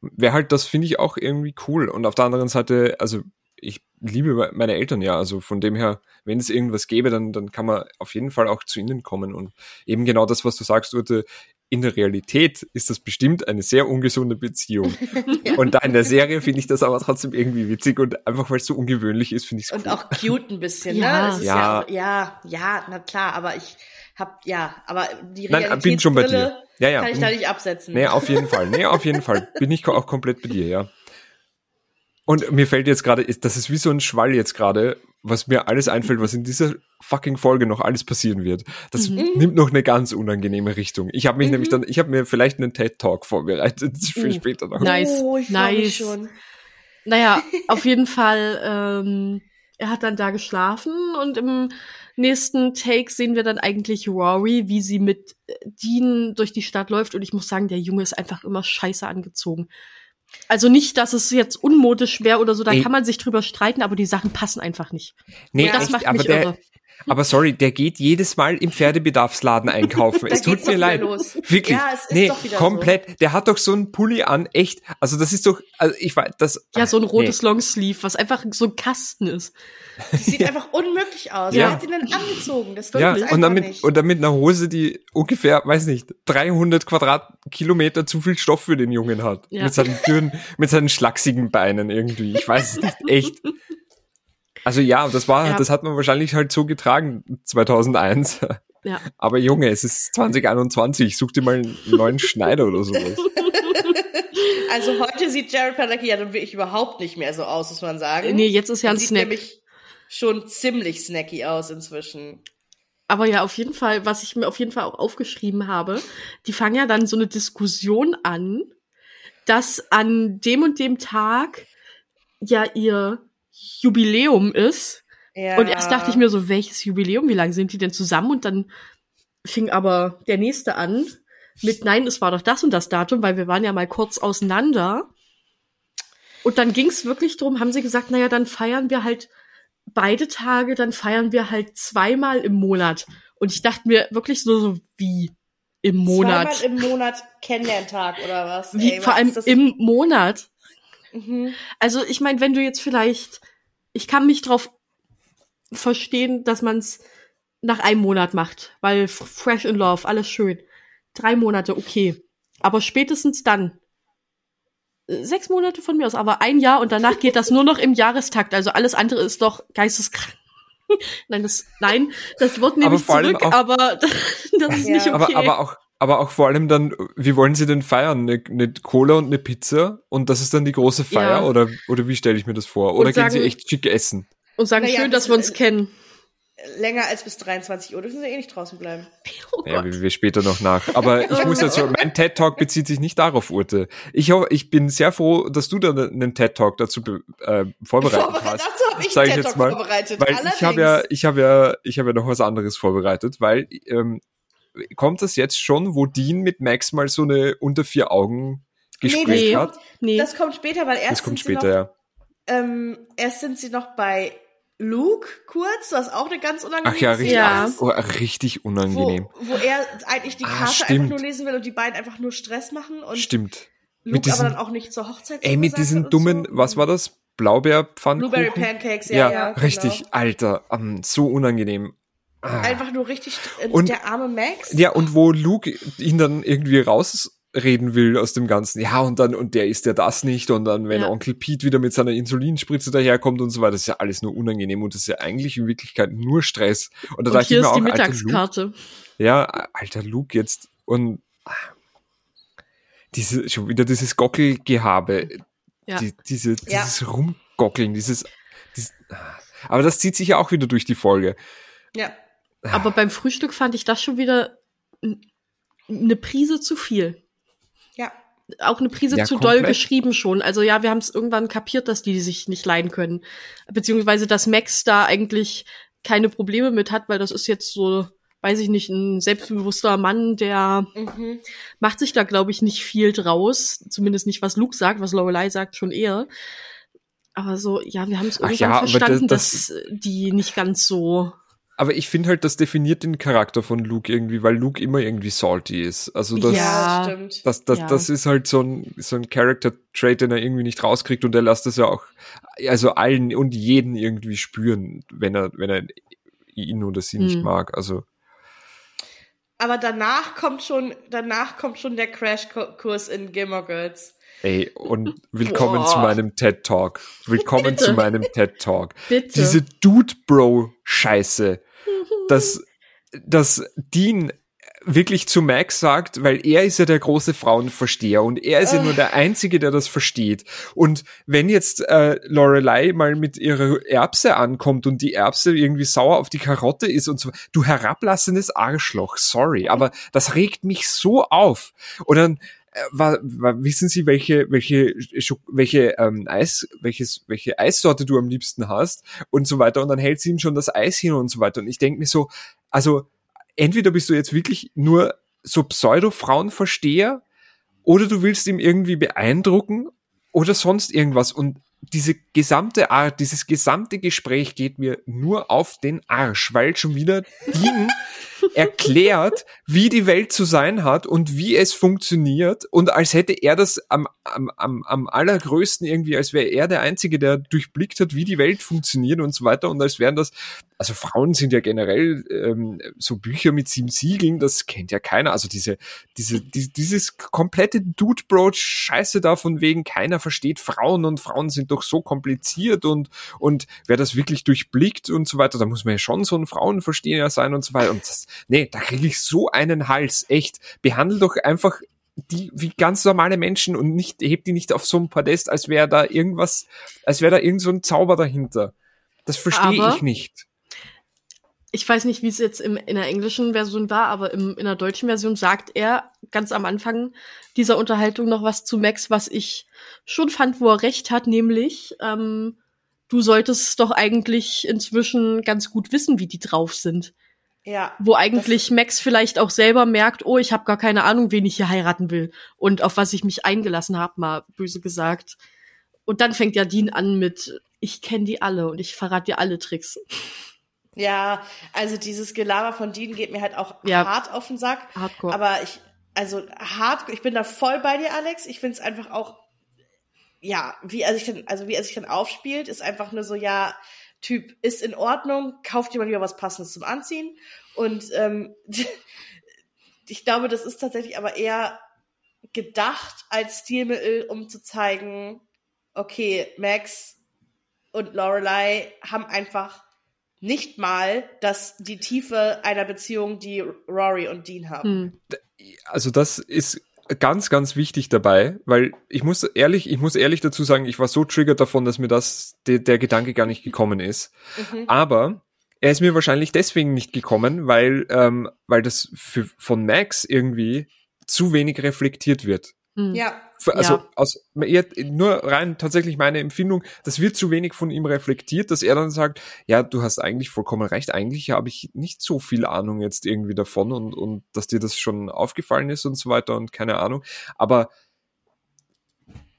wäre halt das, finde ich, auch irgendwie cool. Und auf der anderen Seite, also ich liebe meine Eltern ja, also von dem her, wenn es irgendwas gäbe, dann, dann kann man auf jeden Fall auch zu ihnen kommen. Und eben genau das, was du sagst, Urte, in der Realität ist das bestimmt eine sehr ungesunde Beziehung. Und da in der Serie finde ich das aber trotzdem irgendwie witzig und einfach weil es so ungewöhnlich ist, finde ich es cool.
Und auch cute ein bisschen,
Ja.
ne?
Ja.
ja. auch, ja, ja, na klar, aber ich hab, ja, aber die
Nein, bin schon bei dir.
Realitätsbrille
Ja, ja.
kann ich da nicht absetzen.
Nee, auf jeden Fall. Nee, auf jeden Fall. Bin ich auch komplett bei dir, ja. Und mir fällt jetzt gerade, das ist wie so ein Schwall jetzt gerade, was mir alles einfällt, was in dieser fucking Folge noch alles passieren wird. Das
Mhm.
nimmt noch eine ganz unangenehme Richtung. Ich habe mich
Mhm.
nämlich dann, ich habe mir vielleicht einen TED Talk vorbereitet für
Uh,
später noch.
Nice,
Oh, ich
nice.
mich schon.
Naja, auf jeden Fall, ähm, er hat dann da geschlafen und im nächsten Take sehen wir dann eigentlich Rory, wie sie mit Dean durch die Stadt läuft und ich muss sagen, der Junge ist einfach immer scheiße angezogen. Also nicht, dass es jetzt unmodisch wäre oder so, da
Ey.
kann man sich drüber streiten, aber die Sachen passen einfach nicht.
Nee,
Ja,
das
echt,
macht mich
der,
irre.
Aber sorry, der geht jedes Mal im Pferdebedarfsladen einkaufen. Es tut mir leid.
los.
Wirklich.
Ja, es ist
nee,
doch wieder
komplett. Der hat doch so einen Pulli an, echt. Also das ist doch, also ich weiß, das.
Ja, so ein rotes Longsleeve, was einfach so ein Kasten ist.
Das sieht einfach unmöglich aus.
Ja.
Wer hat ihn denn angezogen? Das
Nee.
wird
Ja,
einfach
und dann, mit,
nicht.
und dann mit einer Hose, die ungefähr, weiß nicht, 300 Quadratkilometer zu viel Stoff für den Jungen hat.
Ja.
Mit seinen dürren, mit seinen schlachsigen Beinen irgendwie. Ich weiß es nicht, echt. Also ja, das war,
Ja.
das hat man wahrscheinlich halt so getragen 2001.
Ja.
Aber Junge, es ist 2021. Such dir mal einen neuen Schneider oder sowas.
Also heute sieht Jared Padalecki ja dann wirklich überhaupt nicht mehr so aus, muss man sagen.
Nee, jetzt ist ja ein
sieht
Snack.
nämlich schon ziemlich snacky aus inzwischen.
Aber ja, auf jeden Fall, was ich mir auf jeden Fall auch aufgeschrieben habe, die fangen ja dann so eine Diskussion an, dass an dem und dem Tag ja ihr Jubiläum ist.
Ja.
Und erst dachte ich mir so, welches Jubiläum? Wie lange sind die denn zusammen? Und dann fing aber der nächste an mit, nein, es war doch das und das Datum, weil wir waren ja mal kurz auseinander. Und dann ging es wirklich drum, haben sie gesagt, naja, dann feiern wir halt beide Tage, dann feiern wir halt zweimal im Monat. Und ich dachte mir wirklich so, so wie im Monat.
Zweimal im Monat Kennenlerntag oder was?
Wie,
Ey,
vor
was
allem
ist das?
im Monat.
Mhm.
Also ich meine, wenn du jetzt vielleicht, ich kann mich drauf verstehen, dass man es nach einem Monat macht, weil fresh in love, alles schön. Drei Monate, okay. Aber spätestens dann. Äh, Sechs Monate von mir aus, aber ein Jahr und danach geht das nur noch im Jahrestakt. Also alles andere ist doch geisteskrank. nein, das, nein, das Wort nehme
Aber
ich zurück,
auch-
aber das ist
Ja.
nicht okay.
Aber, aber auch, aber auch vor allem dann, wie wollen sie denn feiern? Eine, eine Cola und eine Pizza? Und das ist dann die große Feier?
Ja.
Oder, oder wie stelle ich mir das vor? Oder
Und
gehen sie
sagen-
echt schick essen?
und sagen
Naja,
schön, dass
das-
wir uns kennen.
Länger als bis 23 Uhr dürfen sie eh nicht draußen bleiben.
Oh
Ja, wir, wir später noch nach. Aber ich muss jetzt so, mein TED-Talk bezieht sich nicht darauf, Urte. Ich, ho- ich bin sehr froh, dass du da einen TED-Talk dazu äh, vorbereitet
Vorbereitet-
hast.
Dazu habe ich einen
ich
TED
jetzt
Talk
mal,
vorbereitet.
Weil ich habe ja, ich habe ja, ich habe ja noch was anderes vorbereitet, weil ähm, kommt das jetzt schon, wo Dean mit Max mal so eine unter vier Augen Gespräch
Nee.
hat?
Nee.
Das kommt später, weil erst
Das kommt
sind sie
später,
noch,
ja.
ähm, erst sind sie noch bei Luke kurz, was auch eine ganz unangenehme
Ach ja, richtig,
Ja.
oh, richtig
wo,
unangenehm.
wo er eigentlich die
Ah,
Karte
stimmt.
einfach nur lesen will und die beiden einfach nur Stress machen und
Stimmt.
Luke
Mit diesen-
aber dann auch nicht zur Hochzeit
Ey, mit diesen dummen,
so.
was war das? Blaubeerpfannkuchen?
Blueberry Pancakes, ja,
Ja,
ja. genau.
richtig, Alter, ähm, so unangenehm. Ah.
Einfach nur richtig, äh,
Und-
der arme Max.
Ja, und wo Luke ihn dann irgendwie rausreden will aus dem Ganzen. Ja, und dann, und der ist ja das nicht. Und dann, wenn
Ja.
Onkel Pete wieder mit seiner Insulinspritze daherkommt und so weiter, das ist ja alles nur unangenehm und das ist ja eigentlich in Wirklichkeit nur Stress. Und da
Und
dachte
hier
ich mir
ist
auch,
die
alter Luke,
Mittagskarte.
ja, alter Luke jetzt. Und ah, diese, schon wieder dieses Gockelgehabe.
Ja.
Die, diese,
Ja.
dieses Rumgockeln, dieses, dieses, ah. aber das zieht sich ja auch wieder durch die Folge.
Ja.
Aber beim Frühstück fand ich das schon wieder eine Prise zu viel.
Ja.
Auch eine Prise
Ja,
zu doll
komplett.
geschrieben schon. Also ja, wir haben es irgendwann kapiert, dass die sich nicht leiden können. Beziehungsweise, dass Max da eigentlich keine Probleme mit hat, weil das ist jetzt so, weiß ich nicht, ein selbstbewusster Mann, der
Mhm.
macht sich da, glaube ich, nicht viel draus. Zumindest nicht, was Luke sagt, was Lorelei sagt schon eher. Aber so, ja, wir haben es irgendwann
ja,
verstanden,
das-
dass die nicht ganz so
Aber ich finde halt, das definiert den Charakter von Luke irgendwie, weil Luke immer irgendwie salty ist. Also das,
Ja.
das stimmt.
das, das,
Ja.
das ist halt so ein, so ein Character-Trait, den er irgendwie nicht rauskriegt und er lässt das ja auch, also allen und jeden irgendwie spüren, wenn er, wenn er ihn oder sie nicht
Hm.
mag. Also,
Aber danach kommt schon, danach kommt schon der Crashkurs in Gilmore Girls.
Ey, und willkommen
Boah.
zu meinem TED Talk. Willkommen
Bitte.
zu meinem TED Talk.
bitte.
Diese Dude-Bro-Scheiße. dass, dass Dean wirklich zu Max sagt, weil er ist ja der große Frauenversteher und er ist ja nur der Einzige, der das versteht. Und wenn jetzt äh, Lorelei mal mit ihrer Erbse ankommt und die Erbse irgendwie sauer auf die Karotte ist und so, du herablassendes Arschloch, sorry, aber das regt mich so auf. Und dann äh, wa, wa, wissen Sie, welche welche welche ähm, Eis welches welche Eissorte du am liebsten hast und so weiter. Und dann hält sie ihm schon das Eis hin und so weiter. Und ich denke mir so, also entweder bist du jetzt wirklich nur so Pseudo-Frauenversteher oder du willst ihm irgendwie beeindrucken oder sonst irgendwas. Und diese gesamte Art, dieses gesamte Gespräch geht mir nur auf den Arsch, weil schon wieder Dean erklärt, wie die Welt zu sein hat und wie es funktioniert und als hätte er das am, am, am, am allergrößten irgendwie, als wäre er der Einzige, der durchblickt hat, wie die Welt funktioniert und so weiter und als wären das, also Frauen sind ja generell ähm, so Bücher mit sieben Siegeln, das kennt ja keiner, also diese, diese, die, dieses komplette Dude-Bro-Scheiße da von wegen, keiner versteht Frauen und Frauen sind doch so kompliziert und, und wer das wirklich durchblickt und so weiter, da muss man ja schon so ein Frauenversteher sein und so weiter. Und das, nee, da kriege ich so einen Hals, echt, behandle doch einfach die wie ganz normale Menschen und nicht hebt die nicht auf so ein Podest, als wäre da irgendwas, als wäre da irgend so ein Zauber dahinter. Das verstehe ich nicht.
ich weiß nicht, wie es jetzt im, in der englischen Version war, aber im, in der deutschen Version sagt er ganz am Anfang dieser Unterhaltung noch was zu Max, was ich schon fand, wo er recht hat, nämlich ähm, du solltest doch eigentlich inzwischen ganz gut wissen, wie die drauf sind.
Ja.
Wo eigentlich Max vielleicht auch selber merkt, oh, ich habe gar keine Ahnung, wen ich hier heiraten will und auf was ich mich eingelassen habe, mal böse gesagt. Und dann fängt ja Dean an mit, ich kenne die alle und ich verrate dir alle Tricks.
Ja, also dieses Gelaber von Dean geht mir halt auch
Ja.
hart auf den Sack.
Hardcore.
Aber ich, also hart, ich bin da voll bei dir, Alex. Ich finde es einfach auch, ja, wie er sich dann, also wie er sich dann aufspielt, ist einfach nur so, ja, Typ ist in Ordnung, kauft mal wieder was Passendes zum Anziehen. Und ähm, ich glaube, das ist tatsächlich aber eher gedacht als Stilmittel, um zu zeigen, okay, Max und Lorelei haben einfach nicht mal das, die Tiefe einer Beziehung, die Rory und Dean haben.
Hm.
also das ist ganz, ganz wichtig dabei, weil ich muss ehrlich, ich muss ehrlich dazu sagen, ich war so triggert davon, dass mir das, der, der Gedanke gar nicht gekommen ist.
Mhm.
Aber er ist mir wahrscheinlich deswegen nicht gekommen, weil, ähm, weil das für, von Max irgendwie zu wenig reflektiert wird.
Hm.
Ja,
Also
Ja.
aus nur rein tatsächlich meine Empfindung, das wird zu wenig von ihm reflektiert, dass er dann sagt, ja, du hast eigentlich vollkommen recht, eigentlich habe ich nicht so viel Ahnung jetzt irgendwie davon und, und dass dir das schon aufgefallen ist und so weiter und keine Ahnung. Aber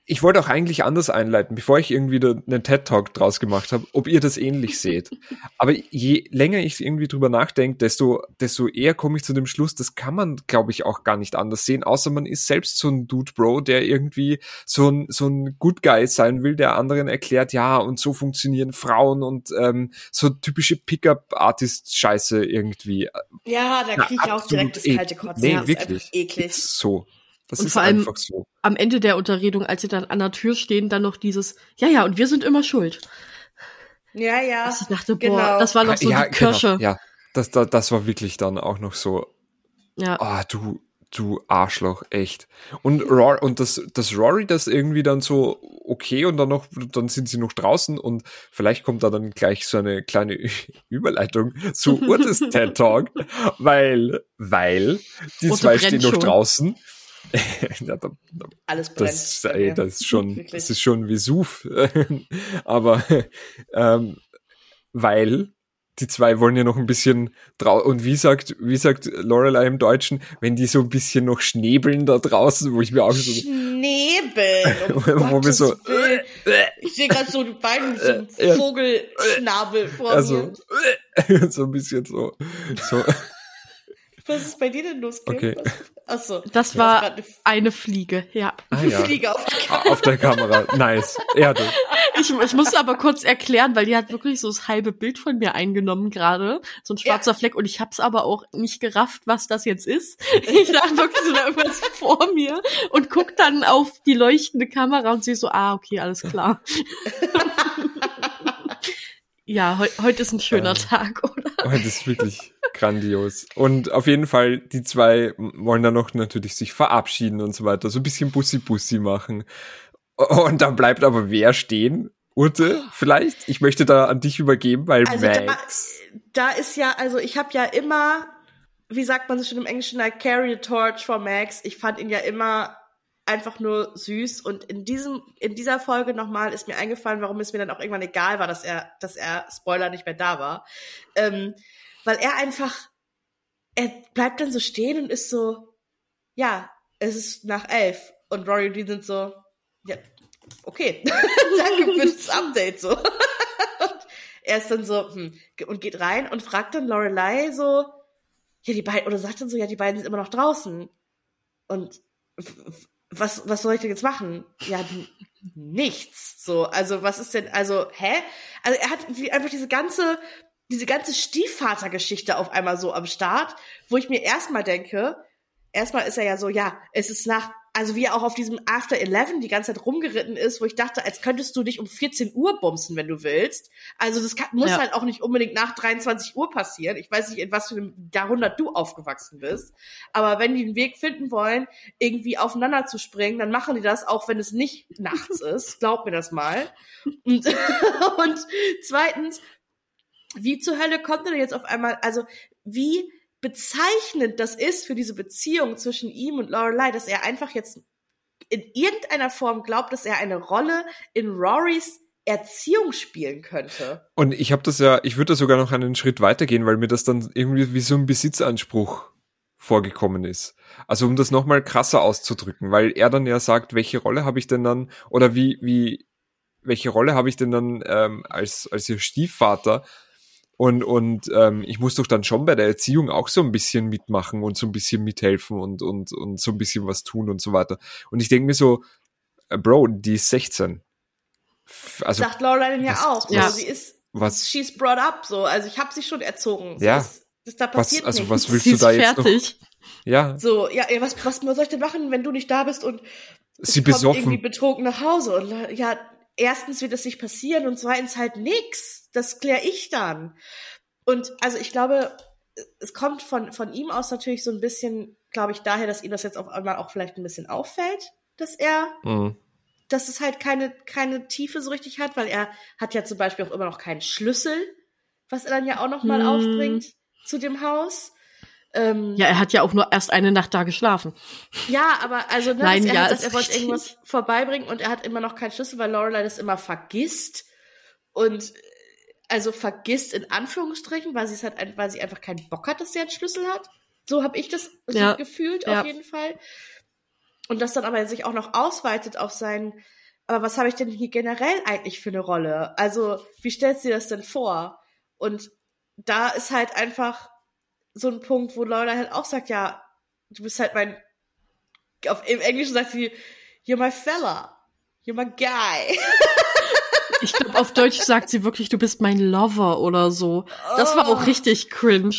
ich wollte auch eigentlich anders einleiten, bevor ich irgendwie da einen TED-Talk draus gemacht habe, ob ihr das ähnlich seht. Aber je länger ich irgendwie drüber nachdenke, desto, desto eher komme ich zu dem Schluss, das kann man, glaube ich, auch gar nicht anders sehen, außer man ist selbst so ein Dude Bro, der irgendwie so ein, so ein Good Guy sein will, der anderen erklärt, ja, und so funktionieren Frauen und ähm, so typische Pickup-Artist-Scheiße irgendwie.
ja, da kriege ich auch direkt das kalte Kotzen.
Nee, wirklich.
eklig.
So. Das
Und
ist
vor allem-
einfach so.
Am Ende der Unterredung, als sie dann an der Tür stehen, dann noch dieses, ja, ja, und wir sind immer schuld.
Ja, ja.
Dass ich dachte, boah,
genau.
das war noch so
ja,
die Kirsche.
Genau, ja, das, das, das war wirklich dann auch noch so,
Ja.
Ah, du, du Arschloch, echt. Und, Rory, und das, das Rory, das irgendwie dann so okay und dann noch, dann sind sie noch draußen und vielleicht kommt da dann gleich so eine kleine Ü- Überleitung zu Urtes TED Talk, weil, weil die
Urte
zwei stehen noch
schon.
draußen. ja, da, da,
Alles brennt.
das, ey, das ist schon,
Wirklich.
das ist schon Vesuv. Aber ähm, weil die zwei wollen ja noch ein bisschen drau und wie sagt, wie sagt Lorelei im Deutschen, wenn die so ein bisschen noch schnäbeln da draußen, wo ich mir auch so,
Schnäbeln. Um
Wo wir
Gottes
so-
Willen. Ich sehe gerade so die beiden so einen. Vogelschnabel vor
also
mir.
so ein bisschen so, so
Was ist bei dir denn los, Kim?
Okay.
Was- Achso.
Das war
grad
eine Fliege, ja.
ah,
eine
ja,
Fliege auf der
Ah, auf der Kamera, nice, Erde.
Ich, ich musste aber kurz erklären, weil die hat wirklich so das halbe Bild von mir eingenommen gerade. So ein schwarzer Fleck. Und ich hab's aber auch nicht gerafft, was das jetzt ist. Ich dachte wirklich so da irgendwas vor mir und guck dann auf die leuchtende Kamera und sehe so, ah, okay, alles klar. ja, heu, heute ist ein schöner
Ähm.
Tag, oder?
Das ist wirklich grandios. Und auf jeden Fall, die zwei wollen dann noch natürlich sich verabschieden und so weiter, so ein bisschen Bussi-Bussi machen. Und dann bleibt aber wer stehen? Urte, vielleicht? Ich möchte da an dich übergeben, weil
Also da,
Max.
da ist ja, also ich habe ja immer, wie sagt man so schon im Englischen, I carry a torch for Max. Ich fand ihn ja immer einfach nur süß. Und in diesem in dieser Folge nochmal ist mir eingefallen, warum es mir dann auch irgendwann egal war, dass er dass er Spoiler nicht mehr da war, ähm, weil er einfach er bleibt dann so stehen und ist so ja es ist nach elf. Und Rory und Dean sind so ja okay. Danke für das Update so. Und er ist dann so hm, und geht rein und fragt dann Lorelei so ja die beiden oder sagt dann so ja die beiden sind immer noch draußen. Und was, was soll ich denn jetzt machen? Ja, nichts. So, also was ist denn, also, hä? Also er hat die- einfach diese ganze, diese ganze Stiefvatergeschichte auf einmal so am Start, wo ich mir erstmal denke, erstmal ist er ja so, ja, es ist nach, also wie er auch auf diesem After 11 die ganze Zeit rumgeritten ist, wo ich dachte, als könntest du dich um 14 Uhr bumsen, wenn du willst. Also das kann, muss
Ja.
halt auch nicht unbedingt nach 23 Uhr passieren. Ich weiß nicht, in was für einem Jahrhundert du aufgewachsen bist. Aber wenn die einen Weg finden wollen, irgendwie aufeinander zu springen, dann machen die das, auch wenn es nicht nachts ist. Glaub mir das mal. Und, und zweitens, wie zur Hölle kommt er denn jetzt auf einmal, also wie bezeichnend das ist für diese Beziehung zwischen ihm und Lorelei, dass er einfach jetzt in irgendeiner Form glaubt, dass er eine Rolle in Rorys Erziehung spielen könnte.
Und ich habe das ja, ich würde da sogar noch einen Schritt weitergehen, weil mir das dann irgendwie wie so ein Besitzanspruch vorgekommen ist. Also um das nochmal krasser auszudrücken, weil er dann ja sagt, welche Rolle habe ich denn dann, oder wie, wie, welche Rolle habe ich denn dann ähm, als, als ihr Stiefvater? Und, und ähm, ich muss doch dann schon bei der Erziehung auch so ein bisschen mitmachen und so ein bisschen mithelfen und, und, und so ein bisschen was tun und so weiter. Und ich denke mir so, äh, Bro, die ist 16.
Also, Sagt Laureline ja auch.
Ja.
So, sie ist,
was,
she's brought up, so. Also ich habe sie schon erzogen. So,
Ja.
Das, das da passiert
was, also was willst
Sie
du
ist
da jetzt noch?
fertig.
Ja,
So, ja, ey, was, was soll ich denn machen, wenn du nicht da bist und
sie
komm irgendwie
besoffen.
betrunken nach Hause? Und ja, erstens wird das nicht passieren und zweitens halt nix. Das klär ich dann. Und also ich glaube, es kommt von, von ihm aus natürlich so ein bisschen, glaube ich, daher, dass ihm das jetzt auf einmal auch vielleicht ein bisschen auffällt, dass er,
Mhm.
dass es halt keine, keine Tiefe so richtig hat, weil er hat ja zum Beispiel auch immer noch keinen Schlüssel, was er dann ja auch noch mal
Hm.
aufbringt zu dem Haus. Ähm,
Ja, er hat ja auch nur erst eine Nacht da geschlafen.
Ja, aber also ne,
Nein,
dass er,
ja,
halt sagt,
ist
er wollte
richtig.
irgendwas vorbeibringen und er hat immer noch keinen Schlüssel, weil Lorelei das immer vergisst und also vergisst in Anführungsstrichen, weil sie es halt, weil sie einfach keinen Bock hat, dass sie einen Schlüssel hat. So habe ich das so
Ja,
gefühlt
ja.
auf jeden Fall. Und das dann aber sich auch noch ausweitet auf sein, aber was habe ich denn hier generell eigentlich für eine Rolle? Also wie stellst du dir das denn vor? Und da ist halt einfach so ein Punkt, wo Lorelei halt auch sagt, ja, du bist halt mein auf, im Englischen sagt sie, you're my fella. You're my guy.
Ich glaube, auf Deutsch sagt sie wirklich, du bist mein Lover oder so. Das war auch
Oh.
richtig cringe.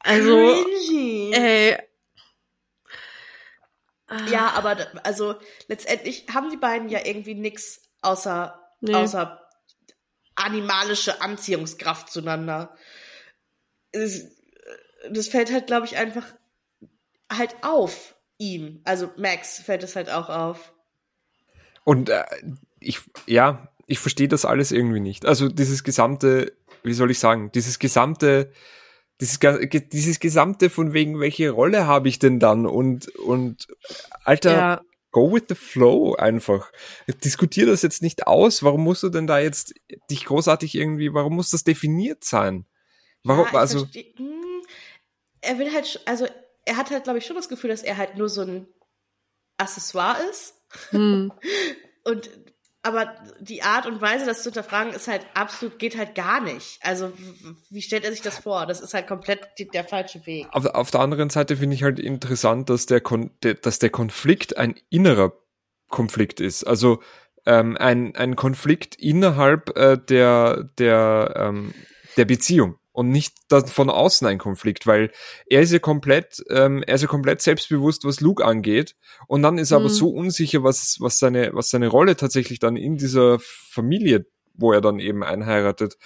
Also,
Cringy.
ey.
Ja, aber also letztendlich haben die beiden ja irgendwie nix außer,
Nee.
außer animalische Anziehungskraft zueinander. Es- Das fällt halt, glaube ich, einfach halt auf ihm. Also Max fällt es halt auch auf.
Und äh, ich, ja, ich verstehe das alles irgendwie nicht. Also dieses gesamte, wie soll ich sagen, dieses gesamte, dieses, dieses gesamte von wegen, welche Rolle habe ich denn dann? Und, und Alter,
Ja,
go with the flow einfach. Diskutier das jetzt nicht aus. Warum musst du denn da jetzt dich großartig irgendwie, warum muss das definiert sein? Warum,
Ja,
also,
versteh- hm, er will halt, sch- also er hat halt, glaube ich, schon das Gefühl, dass er halt nur so ein Accessoire ist.
hm.
Und aber die Art und Weise, das zu hinterfragen, ist halt absolut, geht halt gar nicht. Also, wie stellt er sich das vor? Das ist halt komplett die, der falsche Weg.
auf, auf der anderen Seite finde ich halt interessant, dass der, Kon der, dass der Konflikt ein innerer Konflikt ist. Also ähm, ein, ein Konflikt innerhalb äh, der, der, ähm, der Beziehung und nicht dann von außen ein Konflikt, weil er ist ja komplett, ähm, er ist ja komplett selbstbewusst, was Luke angeht, und dann ist er aber
Mhm.
so unsicher, was, was seine, was seine Rolle tatsächlich dann in dieser Familie, wo er dann eben einheiratet,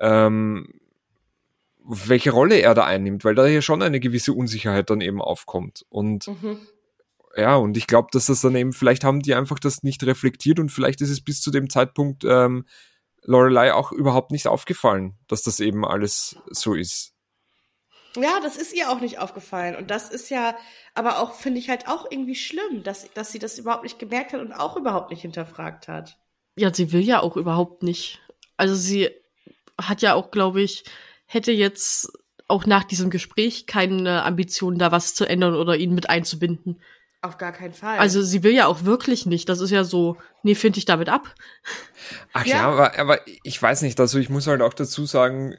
ähm, welche Rolle er da einnimmt, weil da ja schon eine gewisse Unsicherheit dann eben aufkommt. Und
Mhm.
ja, und ich glaube, dass das dann eben, vielleicht haben die einfach das nicht reflektiert und vielleicht ist es bis zu dem Zeitpunkt ähm, Lorelei auch überhaupt nicht aufgefallen, dass das eben alles so ist.
Ja, das ist ihr auch nicht aufgefallen. Und das ist ja, aber auch, finde ich halt auch irgendwie schlimm, dass, dass sie das überhaupt nicht gemerkt hat und auch überhaupt nicht hinterfragt hat.
ja, sie will ja auch überhaupt nicht. Also sie hat ja auch, glaube ich, hätte jetzt auch nach diesem Gespräch keine Ambition, da was zu ändern oder ihn mit einzubinden.
Auf gar keinen Fall.
Also sie will ja auch wirklich nicht. Das ist ja so, nee, finde ich damit ab.
Ach ja,
Ja.
aber, aber ich weiß nicht, also ich muss halt auch dazu sagen,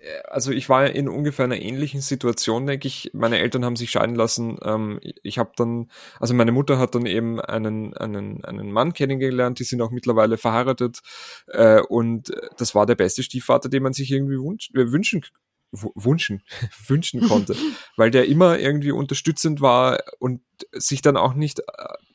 äh, also ich war in ungefähr einer ähnlichen Situation, denke ich. Meine Eltern haben sich scheiden lassen. Ähm, ich habe dann, also meine Mutter hat dann eben einen, einen, einen Mann kennengelernt, die sind auch mittlerweile verheiratet. Äh, und das war der beste Stiefvater, den man sich irgendwie wünschen wünschen, wünschen konnte, weil der immer irgendwie unterstützend war und sich dann auch nicht äh,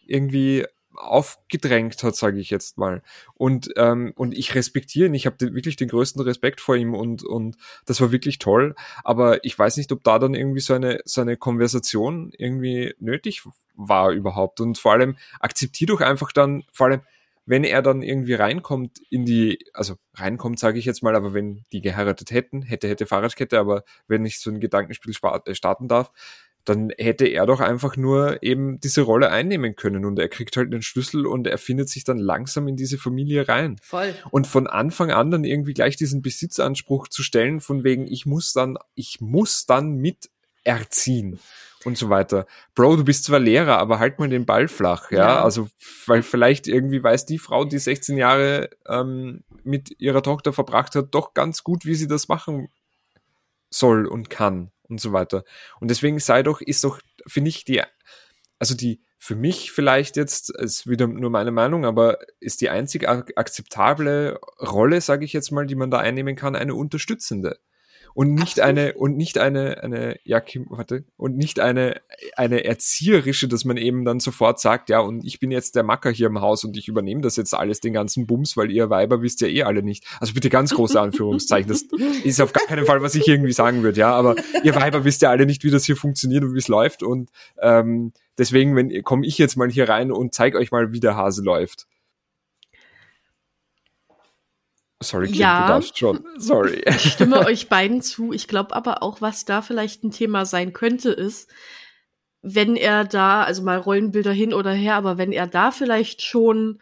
irgendwie aufgedrängt hat, sage ich jetzt mal. Und ähm, und ich respektiere ihn, ich habe wirklich den größten Respekt vor ihm und und das war wirklich toll. Aber ich weiß nicht, ob da dann irgendwie so eine so eine Konversation irgendwie nötig war überhaupt. Und vor allem akzeptier doch einfach dann, vor allem wenn er dann irgendwie reinkommt in die, also reinkommt, sage ich jetzt mal, aber wenn die geheiratet hätten, hätte, hätte Fahrradkette, aber wenn ich so ein Gedankenspiel äh, starten darf, dann hätte er doch einfach nur eben diese Rolle einnehmen können und er kriegt halt den Schlüssel und er findet sich dann langsam in diese Familie rein.
Voll.
Und von Anfang an dann irgendwie gleich diesen Besitzanspruch zu stellen, von wegen, ich muss dann, ich muss dann mit erziehen und so weiter. Bro, du bist zwar Lehrer, aber halt mal den Ball flach, ja. ja. Also, weil vielleicht irgendwie weiß die Frau, die 16 Jahre ähm, mit ihrer Tochter verbracht hat, doch ganz gut, wie sie das machen soll und kann und so weiter. Und deswegen sei doch, ist doch, finde ich, die, also die, für mich vielleicht jetzt, ist wieder nur meine Meinung, aber ist die einzig akzeptable Rolle, sage ich jetzt mal, die man da einnehmen kann, eine unterstützende und nicht Absolut. eine und nicht eine eine ja Kim, warte und nicht eine eine erzieherische, dass man eben dann sofort sagt, ja und ich bin jetzt der Macker hier im Haus und ich übernehme das jetzt alles den ganzen Bums, weil ihr Weiber wisst ja eh alle nicht. Also bitte ganz große Anführungszeichen, das ist auf gar keinen Fall, was ich irgendwie sagen würde, ja, aber ihr Weiber wisst ja alle nicht, wie das hier funktioniert und wie es läuft und ähm, deswegen wenn komme ich jetzt mal hier rein und zeige euch mal, wie der Hase läuft. Sorry, Kim, ja, du darfst schon. Sorry.
Ich stimme euch beiden zu. Ich glaube aber auch, was da vielleicht ein Thema sein könnte, ist, wenn er da, also mal Rollenbilder hin oder her, aber wenn er da vielleicht schon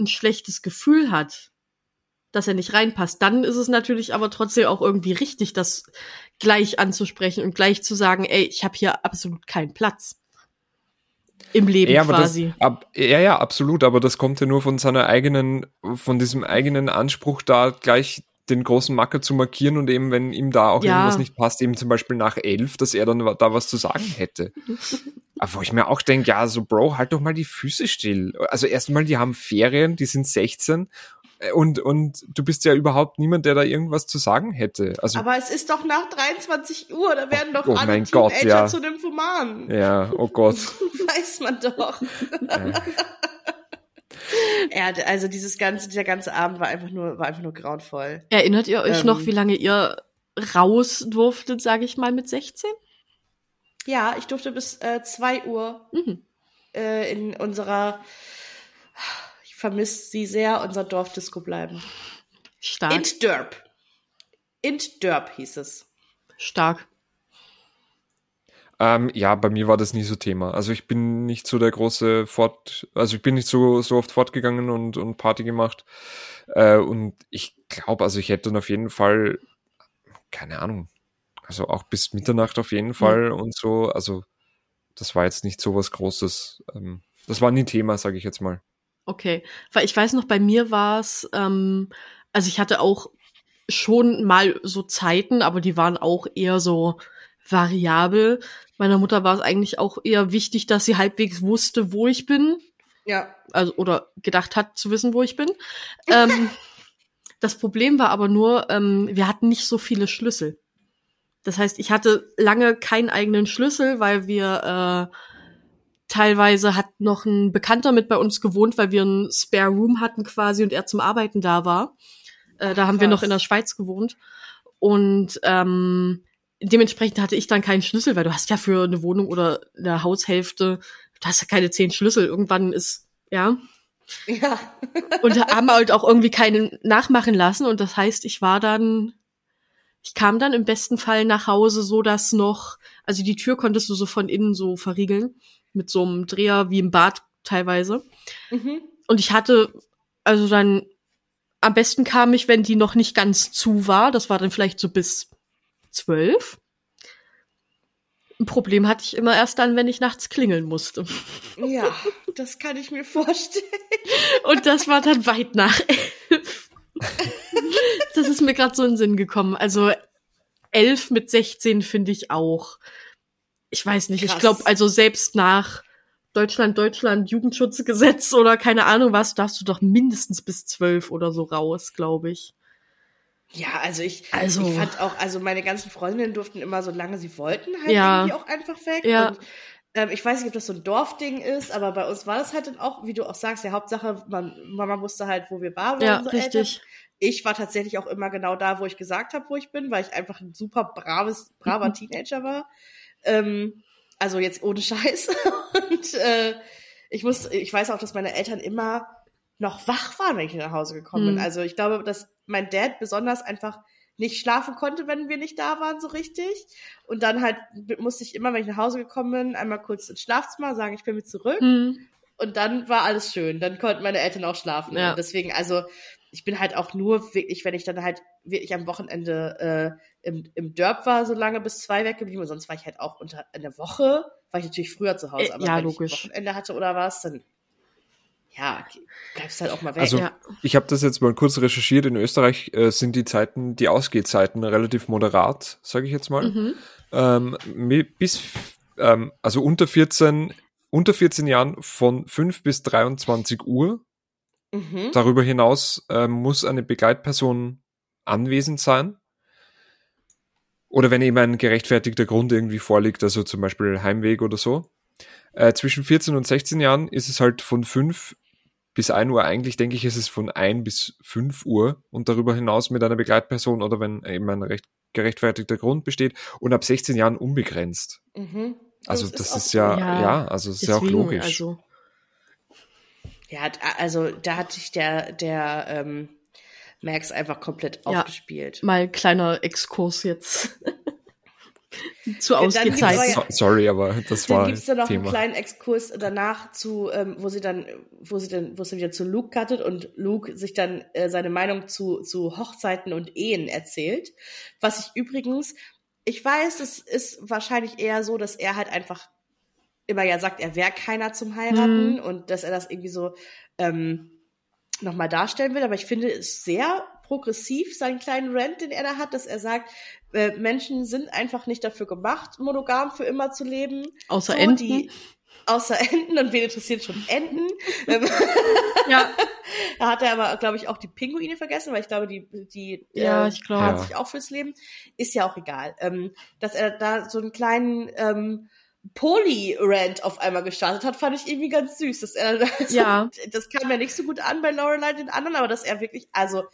ein schlechtes Gefühl hat, dass er nicht reinpasst, dann ist es natürlich aber trotzdem auch irgendwie richtig, das gleich anzusprechen und gleich zu sagen, ey, ich habe hier absolut keinen Platz im Leben
ja,
quasi.
Das, ab, ja, ja, absolut, aber das kommt ja nur von seiner eigenen, von diesem eigenen Anspruch da gleich den großen Macker zu markieren und eben, wenn ihm da auch ja. irgendwas nicht passt, eben zum Beispiel nach elf, dass er dann da was zu sagen hätte. Aber wo ich mir auch denke, ja, so Bro, halt doch mal die Füße still. Also erstmal, die haben Ferien, die sind 16 äh, und, und du bist ja überhaupt niemand, der da irgendwas zu sagen hätte. Also,
Aber es ist doch nach 23 Uhr, da werden doch oh, alle mein Teenager Gott, ja. zu Nymphomanen.
Ja, oh Gott.
Weiß man doch. Ja. ja, also dieses ganze, dieser ganze Abend war einfach nur, war einfach nur grauenvoll.
Erinnert ihr euch ähm, noch, wie lange ihr raus durftet, sage ich mal, mit 16?
Ja, ich durfte bis äh, 2 Uhr mhm. äh, in unserer vermisst sie sehr, unser Dorfdisco bleiben.
Stark.
Int Derp. Int Derp hieß es.
Stark.
Ähm, ja, bei mir war das nie so Thema. Also ich bin nicht so der große Fort, also ich bin nicht so, so oft fortgegangen und, und Party gemacht. Äh, und ich glaube, also ich hätte dann auf jeden Fall, keine Ahnung, also auch bis Mitternacht auf jeden Fall mhm. und so. Also das war jetzt nicht so was Großes. Ähm, das war nie Thema, sage ich jetzt mal.
Okay, weil ich weiß noch, bei mir war es, ähm, also ich hatte auch schon mal so Zeiten, aber die waren auch eher so variabel. Meiner Mutter war es eigentlich auch eher wichtig, dass sie halbwegs wusste, wo ich bin.
Ja.
Also, oder gedacht hat zu wissen, wo ich bin. ähm, das Problem war aber nur, ähm, wir hatten nicht so viele Schlüssel. Das heißt, ich hatte lange keinen eigenen Schlüssel, weil wir äh, Teilweise hat noch ein Bekannter mit bei uns gewohnt, weil wir ein Spare Room hatten quasi und er zum Arbeiten da war. Äh, da haben wir noch in der Schweiz gewohnt. Und ähm, dementsprechend hatte ich dann keinen Schlüssel, weil du hast ja für eine Wohnung oder eine Haushälfte, du hast ja keine zehn Schlüssel. Irgendwann ist, ja.
Ja.
und haben halt auch irgendwie keinen nachmachen lassen. Und das heißt, ich war dann, ich kam dann im besten Fall nach Hause, so dass noch, also die Tür konntest du so von innen so verriegeln mit so einem Dreher wie im Bad teilweise. Mhm. Und ich hatte, also dann, am besten kam ich, wenn die noch nicht ganz zu war. Das war dann vielleicht so bis zwölf. Ein Problem hatte ich immer erst dann, wenn ich nachts klingeln musste.
Ja, das kann ich mir vorstellen.
Und das war dann weit nach elf. Das ist mir gerade so in den Sinn gekommen. Also elf mit 16 finde ich auch ich weiß nicht, Krass. ich glaube, also selbst nach Deutschland, Deutschland, Jugendschutzgesetz oder keine Ahnung was, darfst du doch mindestens bis zwölf oder so raus, glaube ich.
Ja, also ich, also ich fand auch, also meine ganzen Freundinnen durften immer, solange sie wollten, halt
ja.
irgendwie auch einfach weg.
Ja.
Und ähm, ich weiß nicht, ob das so ein Dorfding ist, aber bei uns war das halt dann auch, wie du auch sagst, ja, Hauptsache, man, Mama wusste halt, wo wir waren.
Ja, richtig.
Eltern. Ich war tatsächlich auch immer genau da, wo ich gesagt habe, wo ich bin, weil ich einfach ein super braves, braver Teenager war. Ähm, also jetzt ohne Scheiß. Und äh, ich muss, ich weiß auch, dass meine Eltern immer noch wach waren, wenn ich nach Hause gekommen bin.
Hm.
Also ich glaube, dass mein Dad besonders einfach nicht schlafen konnte, wenn wir nicht da waren, so richtig. Und dann halt musste ich immer, wenn ich nach Hause gekommen bin, einmal kurz ins Schlafzimmer sagen, ich bin mit zurück.
Hm.
Und dann war alles schön. Dann konnten meine Eltern auch schlafen.
Ja.
Deswegen, also ich bin halt auch nur wirklich, wenn ich dann halt wirklich am Wochenende äh, im, im Derb war, so lange bis zwei weggeblieben. Und sonst war ich halt auch unter in der Woche, war ich natürlich früher zu Hause.
Äh,
Aber
ja,
wenn
logisch.
ich ein Wochenende hatte oder was, dann ja, bleibst halt auch mal weg.
Also
Ja.
ich habe das jetzt mal kurz recherchiert. In Österreich äh, sind die Zeiten, die Ausgehzeiten relativ moderat, sage ich jetzt mal.
Mhm.
Ähm, bis ähm, also unter 14 unter 14 Jahren von 5 bis 23 Uhr.
Mhm.
Darüber hinaus ähm, muss eine Begleitperson anwesend sein. Oder wenn eben ein gerechtfertigter Grund irgendwie vorliegt, also zum Beispiel Heimweg oder so. Äh, zwischen 14 und 16 Jahren ist es halt von 5 bis 1 Uhr. Eigentlich denke ich, ist es von 1 bis 5 Uhr und darüber hinaus mit einer Begleitperson oder wenn eben ein recht gerechtfertigter Grund besteht und ab 16 Jahren unbegrenzt.
Mhm.
Also
Das
das
auch
ist ja,
Ja,
ja, also ist ja auch logisch.
Also,
Ja, also da hat sich der, der ähm, Max einfach komplett
Ja.
aufgespielt.
mal kleiner Exkurs jetzt zu
dann aber
So, sorry, aber das
Dann
war
gibt's da noch einen
Thema.
kleinen Exkurs danach zu, ähm, wo sie dann, wo sie dann, wo sie wieder zu Luke cuttet und Luke sich dann äh, seine Meinung zu, zu Hochzeiten und Ehen erzählt. Was ich übrigens, ich weiß, es ist wahrscheinlich eher so, dass er halt einfach immer ja sagt, er wäre keiner zum Heiraten
Mhm.
und dass er das irgendwie so ähm, nochmal darstellen will. Aber ich finde es sehr progressiv, seinen kleinen Rant, den er da hat, dass er sagt, äh, Menschen sind einfach nicht dafür gemacht, monogam für immer zu leben.
Außer
So,
Enten.
Die, außer Enten und wen interessiert schon Enten? Ähm,
ja,
da hat er aber, glaube ich, auch die Pinguine vergessen, weil ich glaube, die, die
Ja,
äh,
ich glaube.
paaren
Ja.
sich auch fürs Leben. Ist ja auch egal. Ähm, dass er da so einen kleinen ähm, Poly-Rant auf einmal gestartet hat, fand ich irgendwie ganz süß. Dass er, also,
Ja.
Das kam ja nicht so gut an bei Lorelei den anderen, aber dass er wirklich, also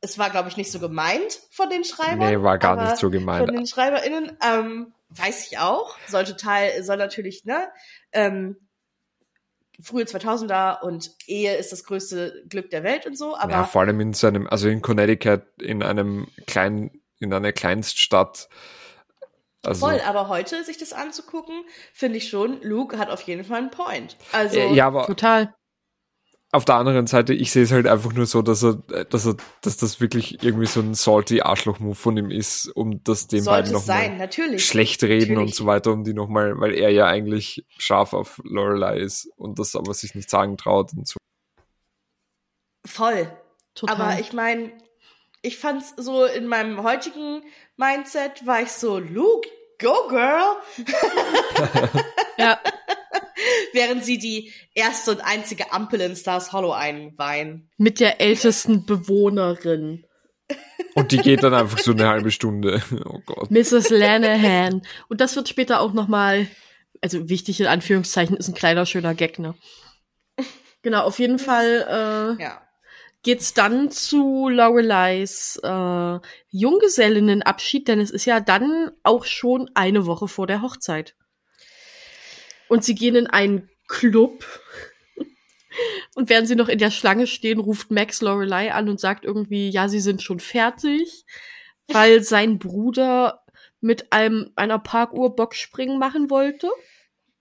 es war, glaube ich, nicht so gemeint von den Schreibern.
Nee, war gar nicht so gemeint.
Von den SchreiberInnen, ähm, weiß ich auch. Soll total, soll natürlich, ne, ähm, frühe 2000er und Ehe ist das größte Glück der Welt und so, aber
ja, vor allem in seinem, also in Connecticut, in einem kleinen, in einer Kleinststadt. Also,
voll, aber heute sich das anzugucken, finde ich schon, Luke hat auf jeden Fall einen Point. Also,
äh, ja, aber
total.
auf der anderen Seite, ich sehe es halt einfach nur so, dass er, dass er, dass das wirklich irgendwie so ein salty Arschloch-Move von ihm ist, um das den
sollte
beiden nochmal
natürlich.
schlecht reden
Natürlich.
und so weiter, um die nochmal, weil er ja eigentlich scharf auf Lorelei ist und das aber sich nicht sagen traut und so.
Voll.
Total.
Aber ich meine, ich fand's so in meinem heutigen Mindset war ich so, Luke, go girl,
ja,
während sie die erste und einzige Ampel in Stars Hollow einweihen.
mit der ältesten Bewohnerin,
Und die geht dann einfach so eine halbe Stunde. Oh Gott.
Mrs. Lanahan. Und das wird später auch nochmal, also wichtig in Anführungszeichen, ist ein kleiner, schöner Gag, ne? Genau, auf jeden Fall äh,
Ja.
Geht's dann zu Lorelei's äh, Junggesellinnenabschied, denn es ist ja dann auch schon eine Woche vor der Hochzeit. Und sie gehen in einen Club. Und während sie noch in der Schlange stehen, ruft Max Lorelei an und sagt irgendwie, ja, sie sind schon fertig, weil sein Bruder mit einem einer Parkuhr Boxspringen machen wollte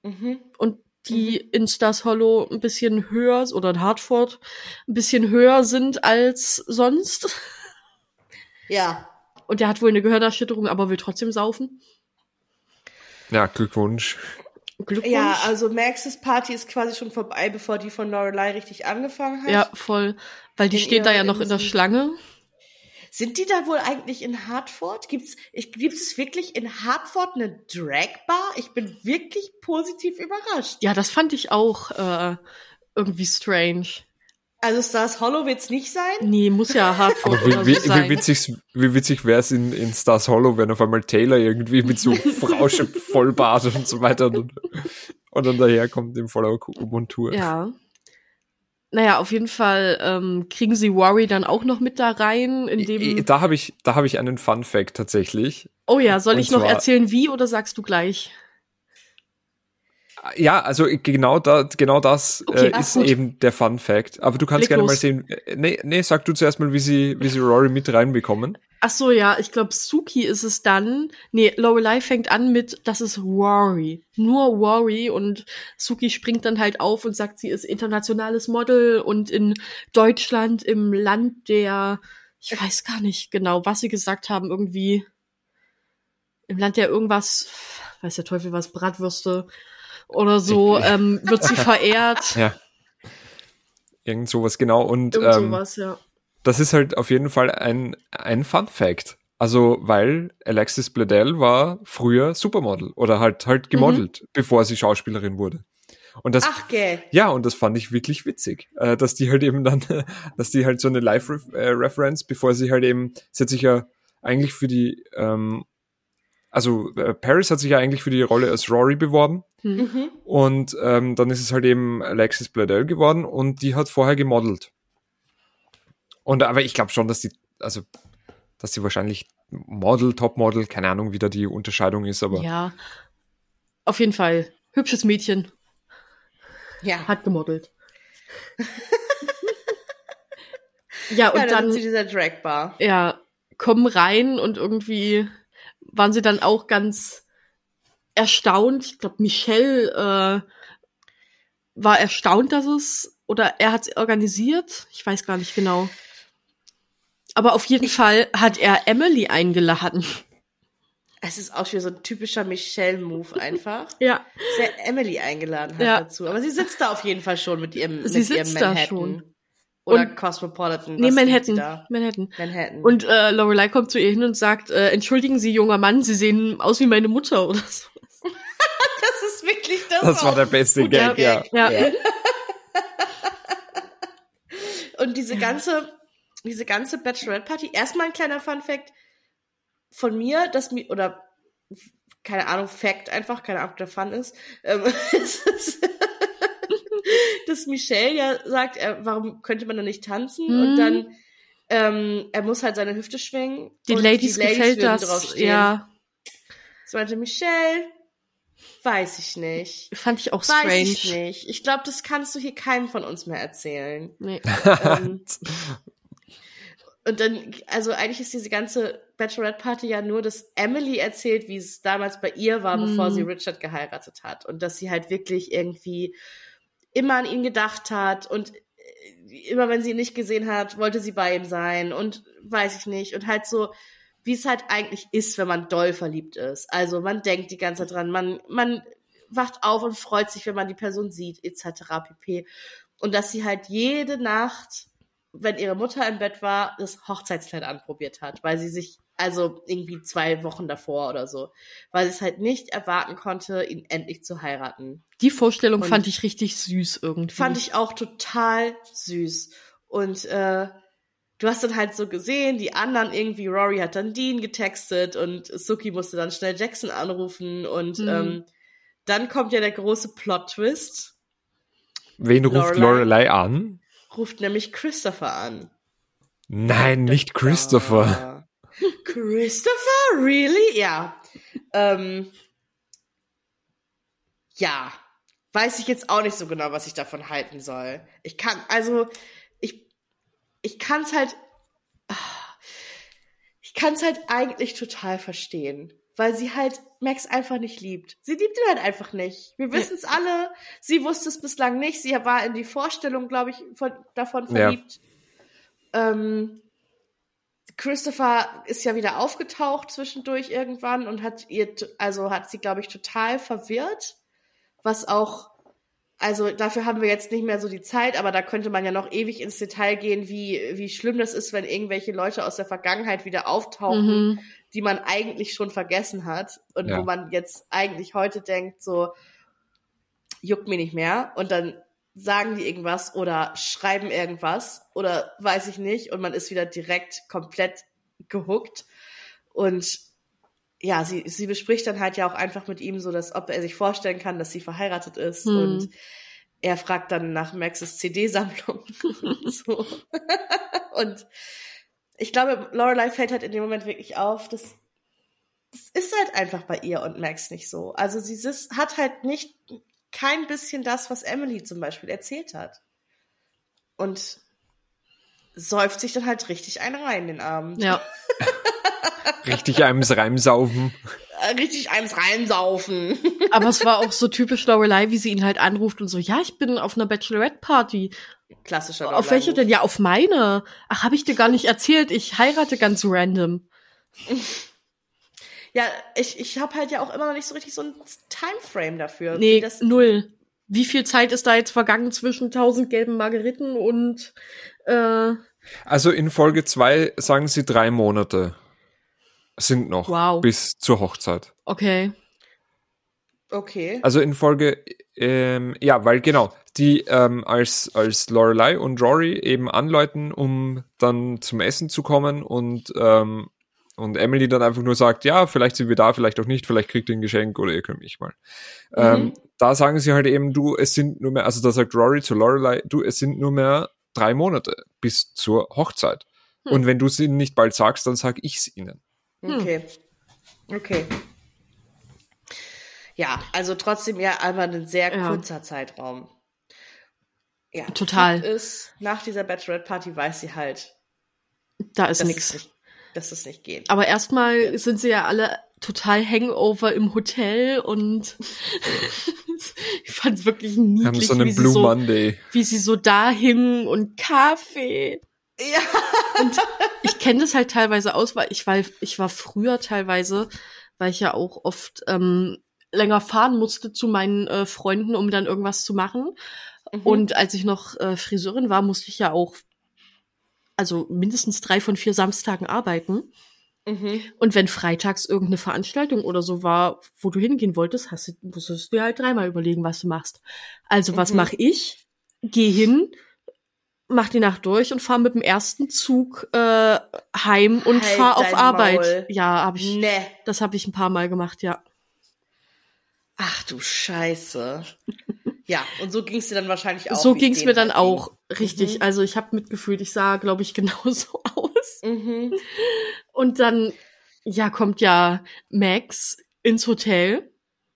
Mhm.
und die in Stars Hollow ein bisschen höher oder in Hartford ein bisschen höher sind als sonst.
Ja.
Und der hat wohl eine Gehirnerschütterung, aber will trotzdem saufen.
Ja, Glückwunsch.
Glückwunsch.
Ja, also Max's Party ist quasi schon vorbei, bevor die von Lorelei richtig angefangen hat.
ja, voll. Weil die
In
steht da ja noch in der. Schlange.
Sind die da wohl eigentlich in Hartford? Gibt's, ich, gibt es wirklich in Hartford eine Dragbar? Ich bin wirklich positiv überrascht.
Ja, das fand ich auch äh, irgendwie strange.
Also Stars Hollow wird's nicht sein?
Nee, muss ja Hartford
Aber wie, wie,
sein.
wie witzig, wie witzig wäre es in, in Stars Hollow, wenn auf einmal Taylor irgendwie mit so Frausche Vollbart und so weiter und, und dann daherkommt in voller Montur.
Ja. Naja, auf jeden Fall ähm, kriegen sie Worry dann auch noch mit da rein, indem.
Da habe ich, da habe ich einen Fun Fact tatsächlich.
Oh ja, soll
Und
ich noch
zwar-
erzählen, wie oder sagst du gleich?
Ja, also genau da, genau das
Okay,
äh,
ach,
ist
gut.
eben der Fun Fact. Aber du kannst
Leg
gerne mal
los.
sehen. äh, Nee, nee, sag du zuerst mal, wie sie, wie sie Rory mit reinbekommen.
Ach so, ja, ich glaube, Suki ist es dann. Nee, Lorelei fängt an mit, das ist Rory. Nur Rory und Suki springt dann halt auf und sagt, sie ist internationales Model und in Deutschland im Land der, ich weiß gar nicht genau, was sie gesagt haben, irgendwie im Land der irgendwas, weiß der Teufel was, Bratwürste oder so, ähm, wird sie verehrt.
Ja. Irgend sowas, genau. Und
Irgend
ähm,
sowas, ja.
Das ist halt auf jeden Fall ein, ein Fun Fact. Also, weil Alexis Bledel war früher Supermodel oder halt halt gemodelt, bevor sie Schauspielerin wurde. Und das,
Ach, gell.
ja, und das fand ich wirklich witzig, äh, dass die halt eben dann, dass die halt so eine Live-Reference, bevor sie halt eben, sie hat sich ja eigentlich für die, ähm, also äh, Paris hat sich ja eigentlich für die Rolle als Rory beworben
Hm.
Mhm.
und ähm, dann ist es halt eben Alexis Bledel geworden und die hat vorher gemodelt. Und aber ich glaube schon, dass die, also, dass sie wahrscheinlich Model, Topmodel, keine Ahnung, wie da die Unterscheidung ist, aber
Ja. Auf jeden Fall. Hübsches Mädchen.
Ja.
Hat gemodelt. ja, und
ja, dann,
dann,
sind sie dieser Dragbar.
ja, kommen rein und irgendwie waren sie dann auch ganz erstaunt. Ich glaube, Michelle äh, war erstaunt, dass es, oder er hat es organisiert. Ich weiß gar nicht genau. Aber auf jeden Fall hat er Emily eingeladen.
Es ist auch wieder so ein typischer Michelle-Move einfach.
Ja,
Dass er Emily eingeladen hat
Ja.
dazu. Aber sie sitzt da auf jeden Fall schon mit ihrem,
Sie
mit ihrem
sitzt da
Manhattan.
schon.
Oder
Und-
Cosmopolitan.
nee, Manhattan.
Da?
Manhattan.
Manhattan.
Und äh, Lorelei kommt zu ihr hin und sagt, äh, entschuldigen Sie, junger Mann, Sie sehen aus wie meine Mutter oder so.
das ist wirklich das.
das war der beste Gag, ja.
Gag.
Ja.
Und diese ganze, diese ganze Bachelorette-Party, erstmal ein kleiner Fun-Fact von mir, dass mir, oder keine Ahnung, Fact einfach, keine Ahnung, ob der Fun ist, ähm, dass Michelle ja sagt, er, warum könnte man da nicht tanzen?
Mhm.
Und dann, ähm, er muss halt seine Hüfte schwingen.
Den
und
Ladies, gefällt das.
draufstehen.
Ja,
So meinte Michelle, weiß ich nicht.
fand ich auch
Weiß
strange.
ich nicht. Ich glaube, das kannst du hier keinem von uns mehr erzählen.
Nee.
ähm, und dann, also eigentlich ist diese ganze Bachelorette-Party ja nur, dass Emily erzählt, wie es damals bei ihr war, bevor
Mhm.
sie Richard geheiratet hat. Und dass sie halt wirklich irgendwie immer an ihn gedacht hat und äh, immer wenn sie ihn nicht gesehen hat, wollte sie bei ihm sein und weiß ich nicht. Und halt so, wie es halt eigentlich ist, wenn man doll verliebt ist. Also man denkt die ganze Zeit dran, man, man wacht auf und freut sich, wenn man die Person sieht, etc. pp. Und dass sie halt jede Nacht, wenn ihre Mutter im Bett war, das Hochzeitskleid anprobiert hat, weil sie sich, also irgendwie zwei Wochen davor oder so, weil sie es halt nicht erwarten konnte, ihn endlich zu heiraten.
Die Vorstellung
Und-
fand ich richtig süß irgendwie.
Fand ich auch total süß. Und äh, du hast dann halt so gesehen, die anderen irgendwie, Rory hat dann Dean getextet und Suki musste dann schnell Jackson anrufen und
Mhm.
ähm, dann kommt ja der große Plot-Twist,
Wen ruft
Lorelei.
Lorelei an?
Ruft nämlich Christopher an.
Nein, nicht Christopher.
Christopher? Really? Ja. Ähm, ja. Weiß ich jetzt auch nicht so genau, was ich davon halten soll. Ich kann, also, ich, ich kann's halt, ah, ich kann's halt eigentlich total verstehen. Weil sie halt Max einfach nicht liebt. Sie liebt ihn halt einfach nicht. Wir wissen's alle. Sie wusste es bislang nicht. Sie war in die Vorstellung, glaube ich, von, davon
Ja.
verliebt. Ähm, Christopher ist ja wieder aufgetaucht zwischendurch irgendwann und hat ihr, also hat sie, glaube ich, total verwirrt. Was auch, also dafür haben wir jetzt nicht mehr so die Zeit, aber da könnte man ja noch ewig ins Detail gehen, wie, wie schlimm das ist, wenn irgendwelche Leute aus der Vergangenheit wieder auftauchen,
Mhm.
Die man eigentlich schon vergessen hat und
Ja.
wo man jetzt eigentlich heute denkt, so, juckt mir nicht mehr und dann sagen die irgendwas oder schreiben irgendwas oder weiß ich nicht und man ist wieder direkt komplett gehuckt und ja, sie, sie bespricht dann halt ja auch einfach mit ihm so, dass ob er sich vorstellen kann, dass sie verheiratet ist
Hm.
und er fragt dann nach Maxes CD-Sammlung und so. und ich glaube, Lorelei fällt halt in dem Moment wirklich auf, dass das ist halt einfach bei ihr und Max nicht so. Also sie ist, hat halt nicht kein bisschen das, was Emily zum Beispiel erzählt hat. Und säuft sich dann halt richtig einen rein den Abend.
Ja.
Richtig eins reinsaufen.
Äh, Richtig eins reinsaufen.
Aber es war auch so typisch Lorelei, wie sie ihn halt anruft und so, ja, ich bin auf einer Bachelorette-Party.
Klassischer
Auf welche denn? Ja, auf meine. Ach, habe ich dir gar nicht erzählt. Ich heirate ganz random.
Ja, ich, ich habe halt ja auch immer noch nicht so richtig so ein Timeframe dafür.
Nee,
das,
null. Wie viel Zeit ist da jetzt vergangen zwischen tausend gelben Margeriten und äh,
Also in Folge zwei sagen sie drei Monate sind noch
Wow.
bis zur Hochzeit.
okay.
Okay.
Also in Folge, ähm, ja, weil genau, die ähm, als, als Lorelei und Rory eben anläuten, um dann zum Essen zu kommen und, ähm, und Emily dann einfach nur sagt, ja, vielleicht sind wir da, vielleicht auch nicht, vielleicht kriegt ihr ein Geschenk oder ihr könnt mich mal. Ähm, da sagen sie halt eben, du, es sind nur mehr, also da sagt Rory zu Lorelei, du, es sind nur mehr drei Monate bis zur Hochzeit.
Hm.
Und wenn du es ihnen nicht bald sagst, dann sag ich's ihnen.
Hm.
Okay. Okay. Ja, also trotzdem ja aber ein sehr
Ja.
kurzer Zeitraum. Ja,
Total.
Ist, nach dieser Bachelorette-Party weiß sie halt,
Da ist
dass
nix.
es nicht, dass es nicht geht.
Aber erstmal sind sie ja alle total Hangover im Hotel und ich fand es wirklich
Wir haben
niedlich,
so
wie,
einen
sie
Blue
so,
Monday.
wie sie so da hingen und Kaffee.
Ja.
Ich kenne das halt teilweise aus, weil ich war, ich war früher teilweise, weil ich ja auch oft ähm, länger fahren musste zu meinen äh, Freunden, um dann irgendwas zu machen.
Mhm.
Und als ich noch äh, Friseurin war, musste ich ja auch also mindestens drei von vier Samstagen arbeiten.
Mhm.
Und wenn freitags irgendeine Veranstaltung oder so war, wo du hingehen wolltest, hast du, musstest du dir halt dreimal überlegen, was du machst. Also was
Mhm.
mache ich? Geh hin, mach die Nacht durch und fahr mit dem ersten Zug äh, heim und
Halt
fahr auf Arbeit.
Maul.
Ja, habe ich.
Ne.
Das habe ich ein paar Mal gemacht, ja.
Ach du Scheiße. Ja, und so ging es dir dann wahrscheinlich auch.
so ging's
denen
mir dann
halt
auch. Richtig.
Mhm.
Also ich habe mitgefühlt, ich sah, glaube ich, genauso aus.
ging. Mhm.
Und dann, ja, kommt ja Max ins Hotel,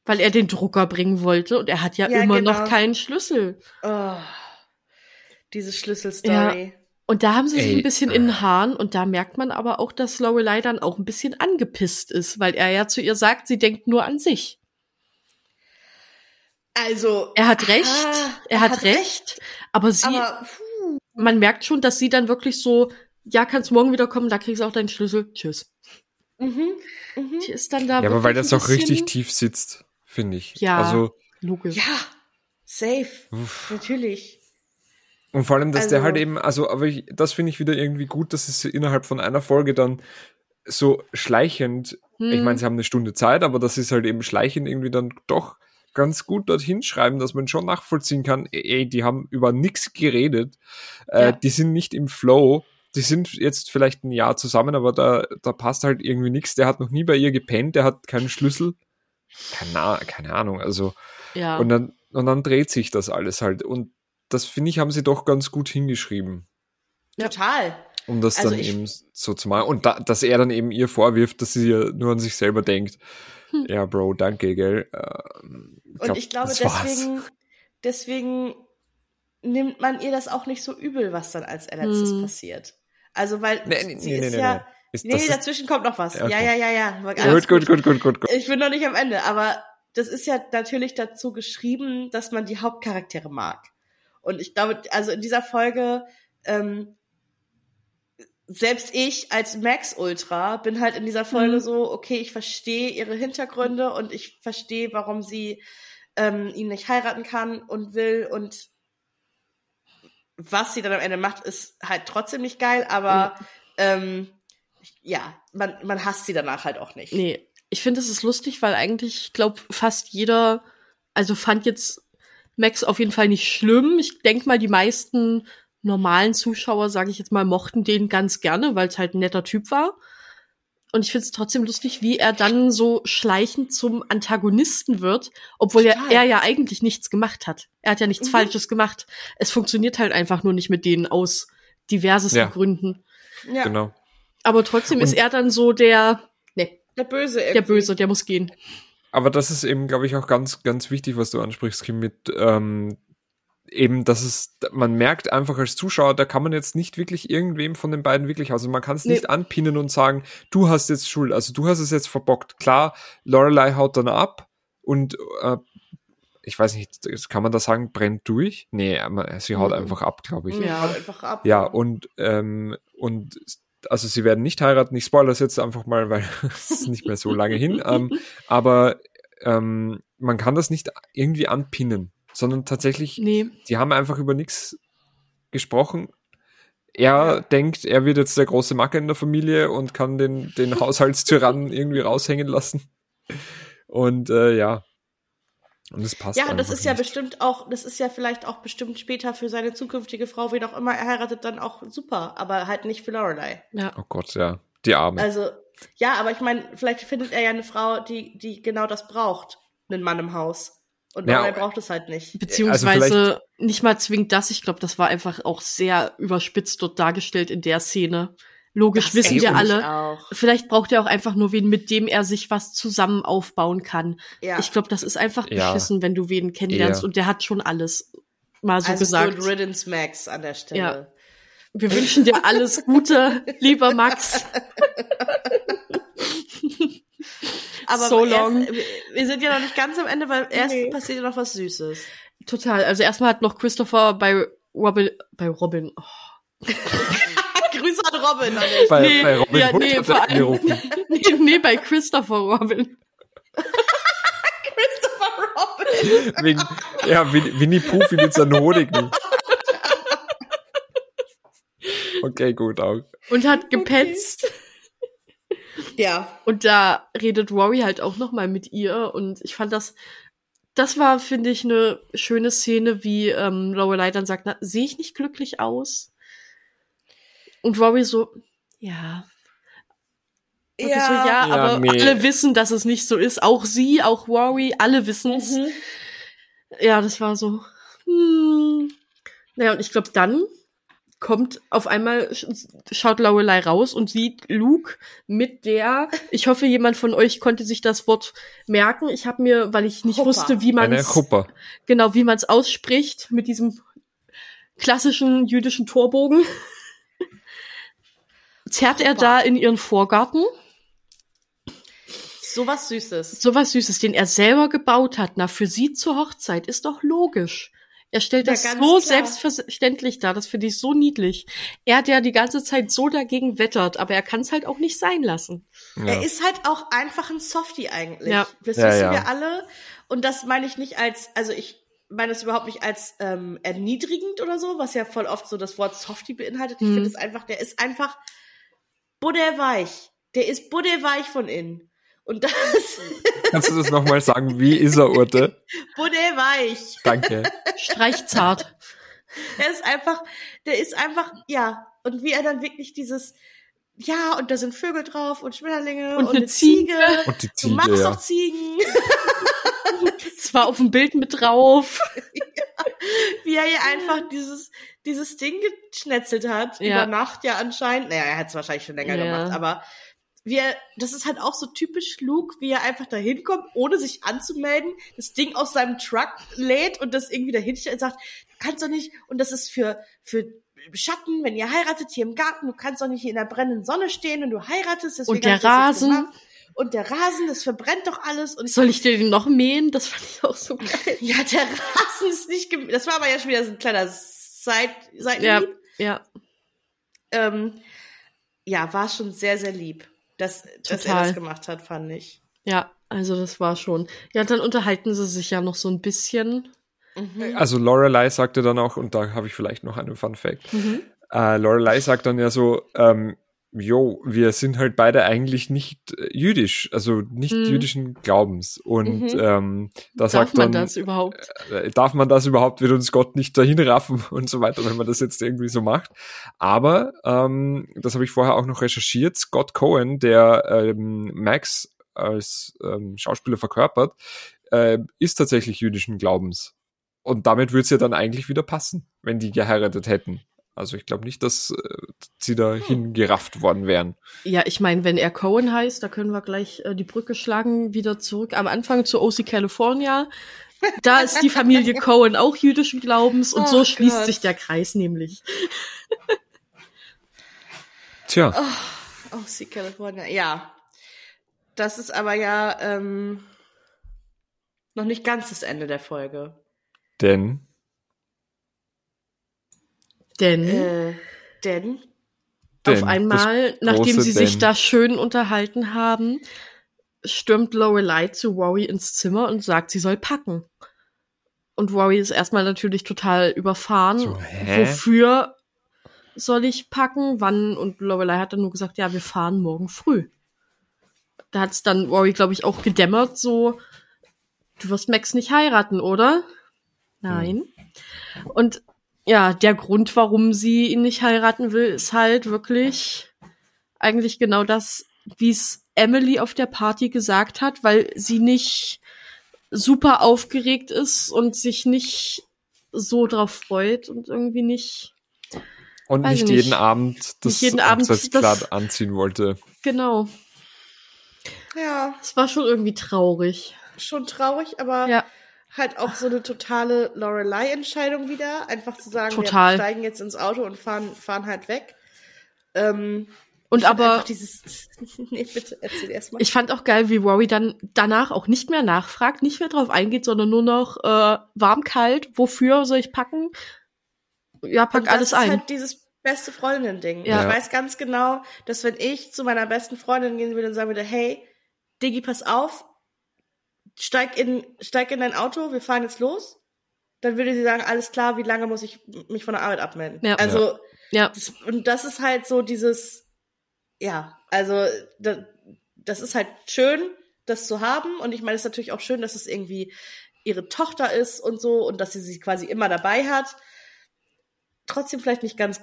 weil er den Drucker bringen wollte und er hat ja,
Ja,
immer
genau.
noch keinen Schlüssel.
Oh, diese Schlüsselstory.
Und da haben sie sich
Ey.
ein bisschen in den Haaren und da merkt man aber auch, dass Lorelei dann auch ein bisschen angepisst ist, weil er ja zu ihr sagt, sie denkt nur an sich.
Also.
Er hat recht,
ah,
er hat recht, aber sie,
Aber
man merkt schon, dass sie dann wirklich so, ja, kannst morgen wieder kommen, da kriegst du auch deinen Schlüssel, tschüss.
mhm, mhm.
Die ist dann da
Ja, aber weil das auch richtig tief sitzt, finde ich.
Ja.
Also,
Logisch.
Ja, safe.
uff.
Natürlich.
Und vor allem, dass der
Also-
halt eben, also, aber ich, das finde ich wieder irgendwie gut, dass es innerhalb von einer Folge dann so schleichend, ich
Hm.
meine, sie haben eine Stunde Zeit, aber das ist halt eben schleichend irgendwie dann doch ganz gut dorthin schreiben, dass man schon nachvollziehen kann, ey, die haben über nichts geredet, äh,
Ja.
die sind nicht im Flow, die sind jetzt vielleicht ein Jahr zusammen, aber da, da passt halt irgendwie nichts, der hat noch nie bei ihr gepennt, der hat keinen Schlüssel, keine, keine Ahnung, also,
Ja.
und dann, und dann dreht sich das alles halt und das finde ich, haben sie doch ganz gut hingeschrieben,
Ja.
Total.
um das
Also
dann eben so zu machen. Und da, dass er dann eben ihr vorwirft, dass sie ja nur an sich selber denkt. Ja, Bro, danke, gell. Ähm,
Und ich glaube,
war's.
deswegen, deswegen nimmt man ihr das auch nicht so übel, was dann als letztes
Hm.
passiert. Also, weil
Nee, nee,
sie
nee,
ist
nee,
ja.
nee. Ist,
Nee,
ist,
dazwischen kommt noch was.
Ja,
Ja,
okay.
ja, ja, ja. Alles
gut, gut, gut, gut, gut, gut.
Ich bin noch nicht am Ende, aber das ist ja natürlich dazu geschrieben, dass man die Hauptcharaktere mag. Und ich glaube, also in dieser Folge, ähm, selbst ich als Max Ultra bin halt in dieser Folge
Mhm.
so, okay, ich verstehe ihre Hintergründe und ich verstehe, warum sie ähm, ihn nicht heiraten kann und will und was sie dann am Ende macht, ist halt trotzdem nicht geil, aber ähm, ja, man, man hasst sie danach halt auch nicht.
Nee, ich finde, es ist lustig, weil eigentlich, ich glaube, fast jeder, also fand jetzt Max auf jeden Fall nicht schlimm. Ich denk mal, die meisten normalen Zuschauer, sage ich jetzt mal, mochten den ganz gerne, weil es halt ein netter Typ war. Und ich finde es trotzdem lustig, wie er dann so schleichend zum Antagonisten wird, obwohl er, er ja eigentlich nichts gemacht hat. Er hat ja nichts
Mhm.
Falsches gemacht. Es funktioniert halt einfach nur nicht mit denen aus diversesten
Ja.
Gründen.
Ja,
Genau.
Aber trotzdem ist
Und-
er dann so der, nee,
der Böse
der
irgendwie.
Böse, der muss gehen.
aber das ist eben, glaube ich, auch ganz, ganz wichtig, was du ansprichst, Kim, mit ähm, eben, dass es, man merkt einfach als Zuschauer, da kann man jetzt nicht wirklich irgendwem von den beiden wirklich, also man kann es
Nee.
nicht anpinnen und sagen, du hast jetzt Schuld, also du hast es jetzt verbockt. Klar, Lorelei haut dann ab und äh, ich weiß nicht, kann man da sagen, brennt durch? Nee, sie haut
Mhm.
einfach ab, glaube ich.
Ja.
Einfach ab.
Ja, und, ähm, und also sie werden nicht heiraten. Ich spoilere es jetzt einfach mal, weil es ist nicht mehr so lange hin. Ähm, aber ähm, man kann das nicht irgendwie anpinnen, sondern tatsächlich,
Nee.
die haben einfach über nichts gesprochen. Er
Ja.
denkt, er wird jetzt der große Macke in der Familie und kann den, den Haushaltstyrannen irgendwie raushängen lassen. Und äh, ja. Und es passt
Ja, das ist ja
nicht.
bestimmt auch, das ist ja vielleicht auch bestimmt später für seine zukünftige Frau, wen auch immer er heiratet, dann auch super, aber halt nicht für Lorelei.
Ja.
Oh Gott, ja. Die Arme.
Also, ja, aber ich meine, vielleicht findet er ja eine Frau, die, die genau das braucht, einen Mann im Haus. Und
Ja,
Lorelei braucht es halt nicht.
Beziehungsweise nicht mal zwingend das. Ich glaube, das war einfach auch sehr überspitzt dort dargestellt in der Szene. Logisch
Das
wissen wir alle.
Auch.
Vielleicht braucht er auch einfach nur wen, mit dem er sich was zusammen aufbauen kann.
Ja.
Ich glaube, das ist einfach
Ja.
beschissen, wenn du wen kennenlernst
Eher.
und der hat schon alles mal so
also
gesagt.
Good Riddance Max an der Stelle.
Ja. Wir wünschen dir alles Gute, lieber Max.
Aber
So
erst,
long.
wir- wir sind ja noch nicht ganz am Ende, weil erst
Nee.
passiert ja noch was Süßes.
Total. Also erstmal hat noch Christopher bei Robin, bei Robin, oh,
Grüße an Robin.
Bei,
nee,
bei Robin
ja,
Hood
nee,
hat
vor
er
allem-
angerufen.
nee, nee, bei Christopher Robin.
Christopher Robin.
Wegen, ja, Win- Winnie Pooh findet seinen Honig nicht. Okay, gut auch.
Und hat gepetzt.
Ja.
Und da redet Rory halt auch noch mal mit ihr und ich fand das das war finde ich eine schöne Szene, wie ähm, Lorelei dann sagt, na, sehe ich nicht glücklich aus? Und Rory so, ja. Und ich so, ja,
Ja,
aber
nee.
alle wissen, dass es nicht so ist. Auch sie, auch Rory, alle wissen's.
Mhm.
Ja, das war so. Hm. Naja, und ich glaube, dann kommt auf einmal, sch- schaut Lorelei raus und sieht Luke mit der, ich hoffe, jemand von euch konnte sich das Wort merken. Ich habe mir, weil ich nicht
Chopper.
wusste, wie man es genau, wie man es ausspricht, mit diesem klassischen jüdischen Torbogen, zerrt er
Chopper.
da in ihren Vorgarten.
So was Süßes.
Sowas Süßes, den er selber gebaut hat. Na, für sie zur Hochzeit ist doch logisch. Er stellt
Ja,
das so
klar.
selbstverständlich dar. Das finde ich so niedlich. Er, der die ganze Zeit so dagegen wettert, aber er kann es halt auch nicht sein lassen.
Ja.
Er ist halt auch einfach ein Softie eigentlich.
Ja.
Das
Ja,
wissen
ja.
wir alle. Und das meine ich nicht als, also ich meine es überhaupt nicht als ähm, erniedrigend oder so, was ja voll oft so das Wort Softie beinhaltet. Ich
Mhm.
finde es einfach, der ist einfach butterweich. Der ist butterweich von innen. Und das
Kannst du das nochmal sagen? Wie ist er, Urte?
butterweich.
Danke.
Streichzart.
Er ist einfach, der ist einfach, ja. Und wie er dann wirklich dieses, ja, und da sind Vögel drauf und Schmetterlinge
Und
und,
eine
Ziege.
Und die
Du
Ziege,
magst
ja.
doch Ziegen.
Es war auf dem Bild mit drauf.
wie er ihr einfach dieses, dieses Ding geschnetzelt hat,
Ja.
über Nacht ja anscheinend. Naja, er hat es wahrscheinlich schon länger
Ja.
gemacht, aber wie er, das ist halt auch so typisch Luke, wie er einfach da hinkommt, ohne sich anzumelden, das Ding aus seinem Truck lädt und das irgendwie dahin stellt und sagt, du kannst doch nicht, und das ist für, für Schatten, wenn ihr heiratet hier im Garten, du kannst doch nicht hier in der brennenden Sonne stehen, wenn du heiratest. deswegen
Und der Rasen.
Und der Rasen, das verbrennt doch alles. Und
Soll ich dir den noch mähen? Das fand ich auch so geil.
ja, der Rasen ist nicht gem Das war aber ja schon wieder so ein kleiner Seit
Ja,
Seitenhieb.
ja.
Ähm, ja, war schon sehr, sehr lieb, dass, dass er
Total.
das gemacht hat, fand ich.
Ja, also das war schon. Ja, dann unterhalten sie sich ja noch so ein bisschen.
Mhm.
Also Lorelei sagte dann auch, und da habe ich vielleicht noch einen Fun Fact.
Mhm.
Äh, Lorelei sagt dann ja so, ähm, jo, wir sind halt beide eigentlich nicht äh, jüdisch, also nicht
Mhm.
jüdischen Glaubens. Und
Mhm.
ähm, da
Darf
sagt
man
dann,
das überhaupt?
äh, darf man das überhaupt, wird uns Gott nicht dahin raffen und so weiter, wenn man das jetzt irgendwie so macht. Aber, ähm, das habe ich vorher auch noch recherchiert, Scott Cohen, der ähm, Max als ähm, Schauspieler verkörpert, äh, ist tatsächlich jüdischen Glaubens. Und damit würde es ja dann eigentlich wieder passen, wenn die geheiratet hätten. Also ich glaube nicht, dass äh, sie dahin gerafft worden wären.
Ja, ich meine, wenn er Cohen heißt, da können wir gleich äh, die Brücke schlagen, wieder zurück am Anfang zu OC California. Da ist die Familie Cohen auch jüdischen Glaubens und
Oh
so schließt
Gott.
sich der Kreis nämlich.
Tja,
Oh, sie California. Ja. Das ist aber ja ähm, noch nicht ganz das Ende der Folge.
denn
Denn
Äh, denn
denn
auf einmal, nachdem sie sich
Denn.
da schön unterhalten haben, stürmt Lorelei zu Rory ins Zimmer und sagt, sie soll packen. Und Rory ist erstmal natürlich total überfahren.
So?
Wofür soll ich packen? Wann? Und Lorelei hat dann nur gesagt, ja, wir fahren morgen früh. Da hat's dann Rory, glaube ich, auch gedämmert, so, du wirst Max nicht heiraten, oder? Nein. Und ja, der Grund, warum sie ihn nicht heiraten will, ist halt wirklich eigentlich genau das, wie es Emily auf der Party gesagt hat, weil sie nicht super aufgeregt ist und sich nicht so drauf freut und irgendwie nicht
und nicht
ich
jeden
nicht.
Abend das
Nicht jeden Abend
Hochzeitskleid
das-
anziehen wollte.
genau.
ja,
Es war schon irgendwie traurig.
schon traurig, aber
Ja,
halt auch so eine totale Lorelei-Entscheidung wieder. Einfach zu sagen,
Total.
wir steigen jetzt ins Auto und fahren, fahren halt weg. Ähm,
und aber
dieses. nee, bitte, erzähl erstmal.
ich fand auch geil, wie Rory dann danach auch nicht mehr nachfragt, nicht mehr drauf eingeht, sondern nur noch äh, warm, kalt, wofür soll ich packen? Ja, pack alles
ist
ein.
halt dieses beste Freundin-Ding.
Ja.
Ich weiß ganz genau, dass wenn ich zu meiner besten Freundin gehen würde und sagen würde, hey, Diggi, pass auf, steig in, steig in dein Auto, wir fahren jetzt los, dann würde sie sagen, alles klar, wie lange muss ich mich von der Arbeit abmelden?
Ja.
Also,
ja,
das, und das ist halt so dieses, ja, also, das, das ist halt schön, das zu haben. Und ich meine, es ist natürlich auch schön, dass es irgendwie ihre Tochter ist und so und dass sie sie quasi immer dabei hat. Trotzdem vielleicht nicht ganz,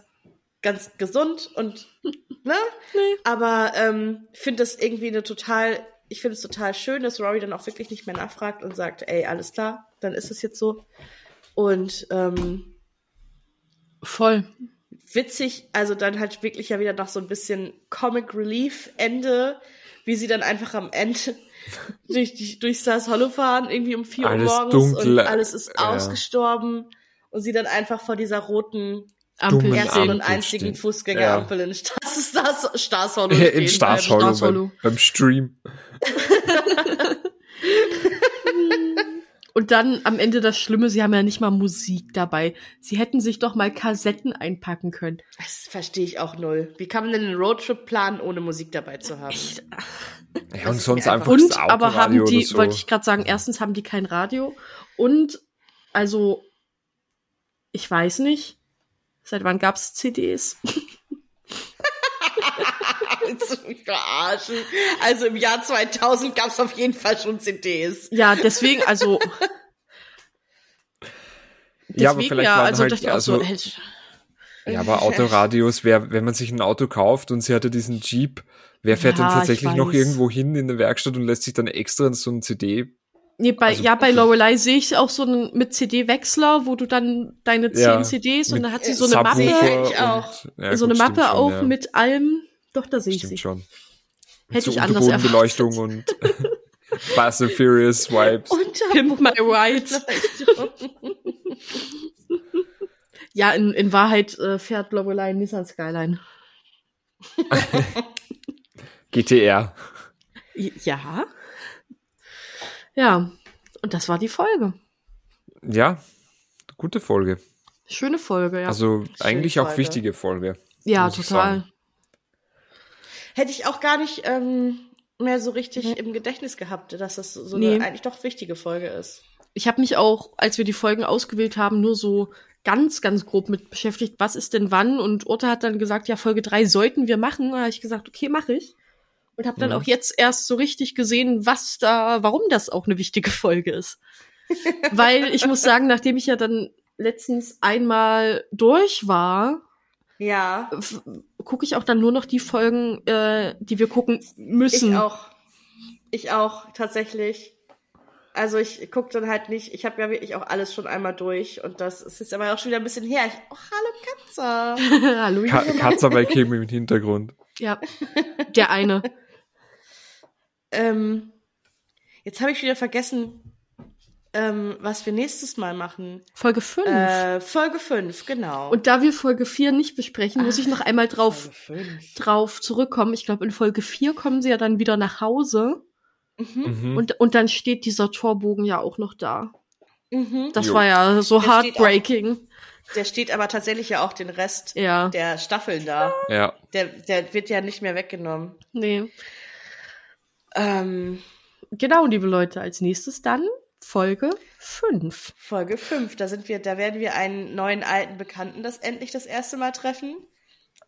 ganz gesund und, ne?
Nee.
Aber ähm, finde das irgendwie eine total, ich finde es total schön, dass Rory dann auch wirklich nicht mehr nachfragt und sagt, ey, alles klar, dann ist es jetzt so. Und ähm,
voll.
witzig, also dann halt wirklich ja wieder noch so ein bisschen Comic Relief Ende, wie sie dann einfach am Ende durch, die, durch Stars Hollow fahren, irgendwie um 4 Uhr morgens
dunkel,
und alles ist
ja.
ausgestorben und sie dann einfach vor dieser roten
Ampel
ersten und einzigen
stehen.
Fußgängerampel in Stars, Stars, Hollow
In Stars. Hollow
Stars
beim,
Hollow.
beim Stream.
Und dann am Ende das Schlimme, sie haben ja nicht mal Musik dabei. Sie hätten sich doch mal Kassetten einpacken können.
Das verstehe ich auch null. Wie kann man denn einen Roadtrip planen, ohne Musik dabei zu haben?
Ja, und sonst einfach
Und
das
aber haben die,
so.
wollte ich gerade sagen, erstens haben die kein Radio und also ich weiß nicht, seit wann gab's CDs?
Willst du mich verarschen? Also im Jahr 2000 gab es auf jeden Fall schon CDs.
Ja, deswegen, also deswegen
ja, aber vielleicht
ja,
waren
also
halt,
dachte ich auch
also,
so,
ja, aber Autoradios, wer, wenn man sich ein Auto kauft und sie hatte diesen Jeep, wer fährt
Ja,
dann
ich
tatsächlich noch irgendwo hin in eine Werkstatt und lässt sich dann extra so ein CD
nee, bei,
also-
ja, bei Lorelei sehe ich auch so einen mit CD-Wechsler, wo du dann deine zehn
Ja,
CDs und dann hat sie so eine
Subwoofer.
Mappe,
ich auch.
und- ja,
so eine
gut, stimmt
Mappe
schon,
auch
ja.
mit allem. Doch, da sehe ich
Stimmt
sie.
schon.
Hätte
so
ich anders
Unterbodenbeleuchtung und Fast and Furious Vibes.
Pimp my ride. Ja, in, in Wahrheit äh, fährt Lorelei Nissan Skyline.
GTR.
Ja. Ja. Und das war die Folge.
Ja, gute Folge.
Schöne Folge, ja.
Also eigentlich auch
Folge.
wichtige Folge.
ja, total.
Hätte ich auch gar nicht ähm, mehr so richtig im Gedächtnis gehabt, dass das so
Nee.
eine eigentlich doch wichtige Folge ist.
Ich habe mich auch, als wir die Folgen ausgewählt haben, nur so ganz, ganz grob mit beschäftigt, was ist denn wann? Und Urte hat dann gesagt, ja, Folge drei sollten wir machen. Da habe ich gesagt, okay, mache ich. Und habe dann
Mhm.
auch jetzt erst so richtig gesehen, was da, warum das auch eine wichtige Folge ist. Weil ich muss sagen, nachdem ich ja dann letztens einmal durch war,
Ja,
gucke ich auch dann nur noch die Folgen, äh, die wir gucken müssen.
ich auch. Ich auch, tatsächlich. Also ich gucke dann halt nicht, ich habe ja wirklich auch alles schon einmal durch und das ist jetzt aber auch schon wieder ein bisschen her. Ich, oh, hallo Katze.
Hallo.
Ka Katze bei Kim im Hintergrund.
Ja, der eine.
Ähm, jetzt habe ich wieder vergessen, ähm, was wir nächstes Mal machen.
Folge 5.
Äh, Folge 5, genau.
Und da wir Folge 4 nicht besprechen, muss ich noch einmal drauf, drauf zurückkommen. Ich glaube, in Folge 4 kommen sie ja dann wieder nach Hause.
Mhm.
Mhm.
Und, und dann steht dieser Torbogen ja auch noch da.
Mhm.
Das
Jo.
war ja so
Der steht auch-
heartbreaking.
Der steht aber tatsächlich ja auch den Rest
Ja.
der Staffeln da.
ja.
Der, der wird ja nicht mehr weggenommen.
Nee.
Ähm,
Genau, liebe Leute, als nächstes dann Folge 5.
Folge 5, da sind wir, da werden wir einen neuen alten Bekannten das endlich das erste Mal treffen.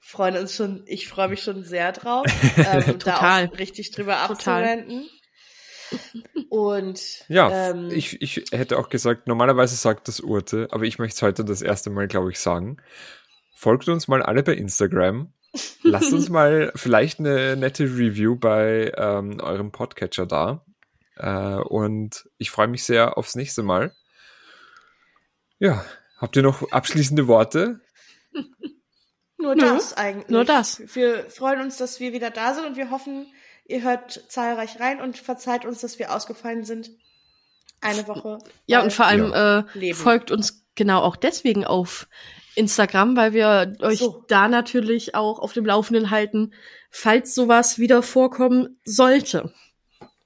Freuen uns schon, ich freue mich schon sehr drauf, ähm,
Total.
da auch richtig drüber abzuwenden. Und
Ja,
ähm,
ich, ich hätte auch gesagt, normalerweise sagt das Urte, aber ich möchte es heute das erste Mal, glaube ich, sagen. Folgt uns mal alle bei Instagram. Lasst uns mal vielleicht eine nette Review bei ähm, eurem Podcatcher da. Äh, und ich freue mich sehr aufs nächste Mal. Ja, habt ihr noch abschließende Worte?
nur das eigentlich.
nur das.
Wir freuen uns, dass wir wieder da sind und wir hoffen, ihr hört zahlreich rein und verzeiht uns, dass wir ausgefallen sind. Eine Woche.
Ja, und vor allem äh,
Leben.
folgt uns genau auch deswegen auf Instagram, weil wir euch
So.
da natürlich auch auf dem Laufenden halten, falls sowas wieder vorkommen sollte.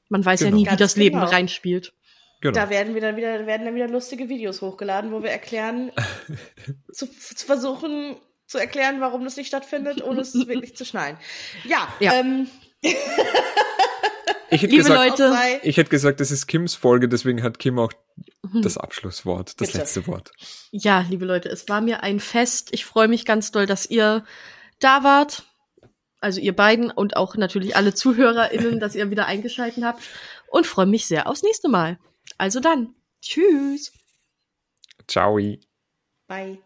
Man weiß ja
Genau.
nie, wie
Ganz
das Leben
genau.
reinspielt.
Genau.
Da werden wir dann wieder, werden dann wieder lustige Videos hochgeladen, wo wir erklären, zu, zu versuchen zu erklären, warum das nicht stattfindet, ohne es wirklich zu schnallen. Ja,
Ja.
Ähm,
Ich hätte,
Liebe
gesagt,
Leute,
ich hätte gesagt, das ist Kims Folge, deswegen hat Kim auch
Hm.
das Abschlusswort, das
Bitte.
letzte Wort.
Ja, liebe Leute, es war mir ein Fest. Ich freue mich ganz doll, dass ihr da wart. Also ihr beiden und auch natürlich alle ZuhörerInnen, dass ihr wieder eingeschaltet habt. Und freue mich sehr aufs nächste Mal. Also dann. Tschüss.
Ciao.
bye.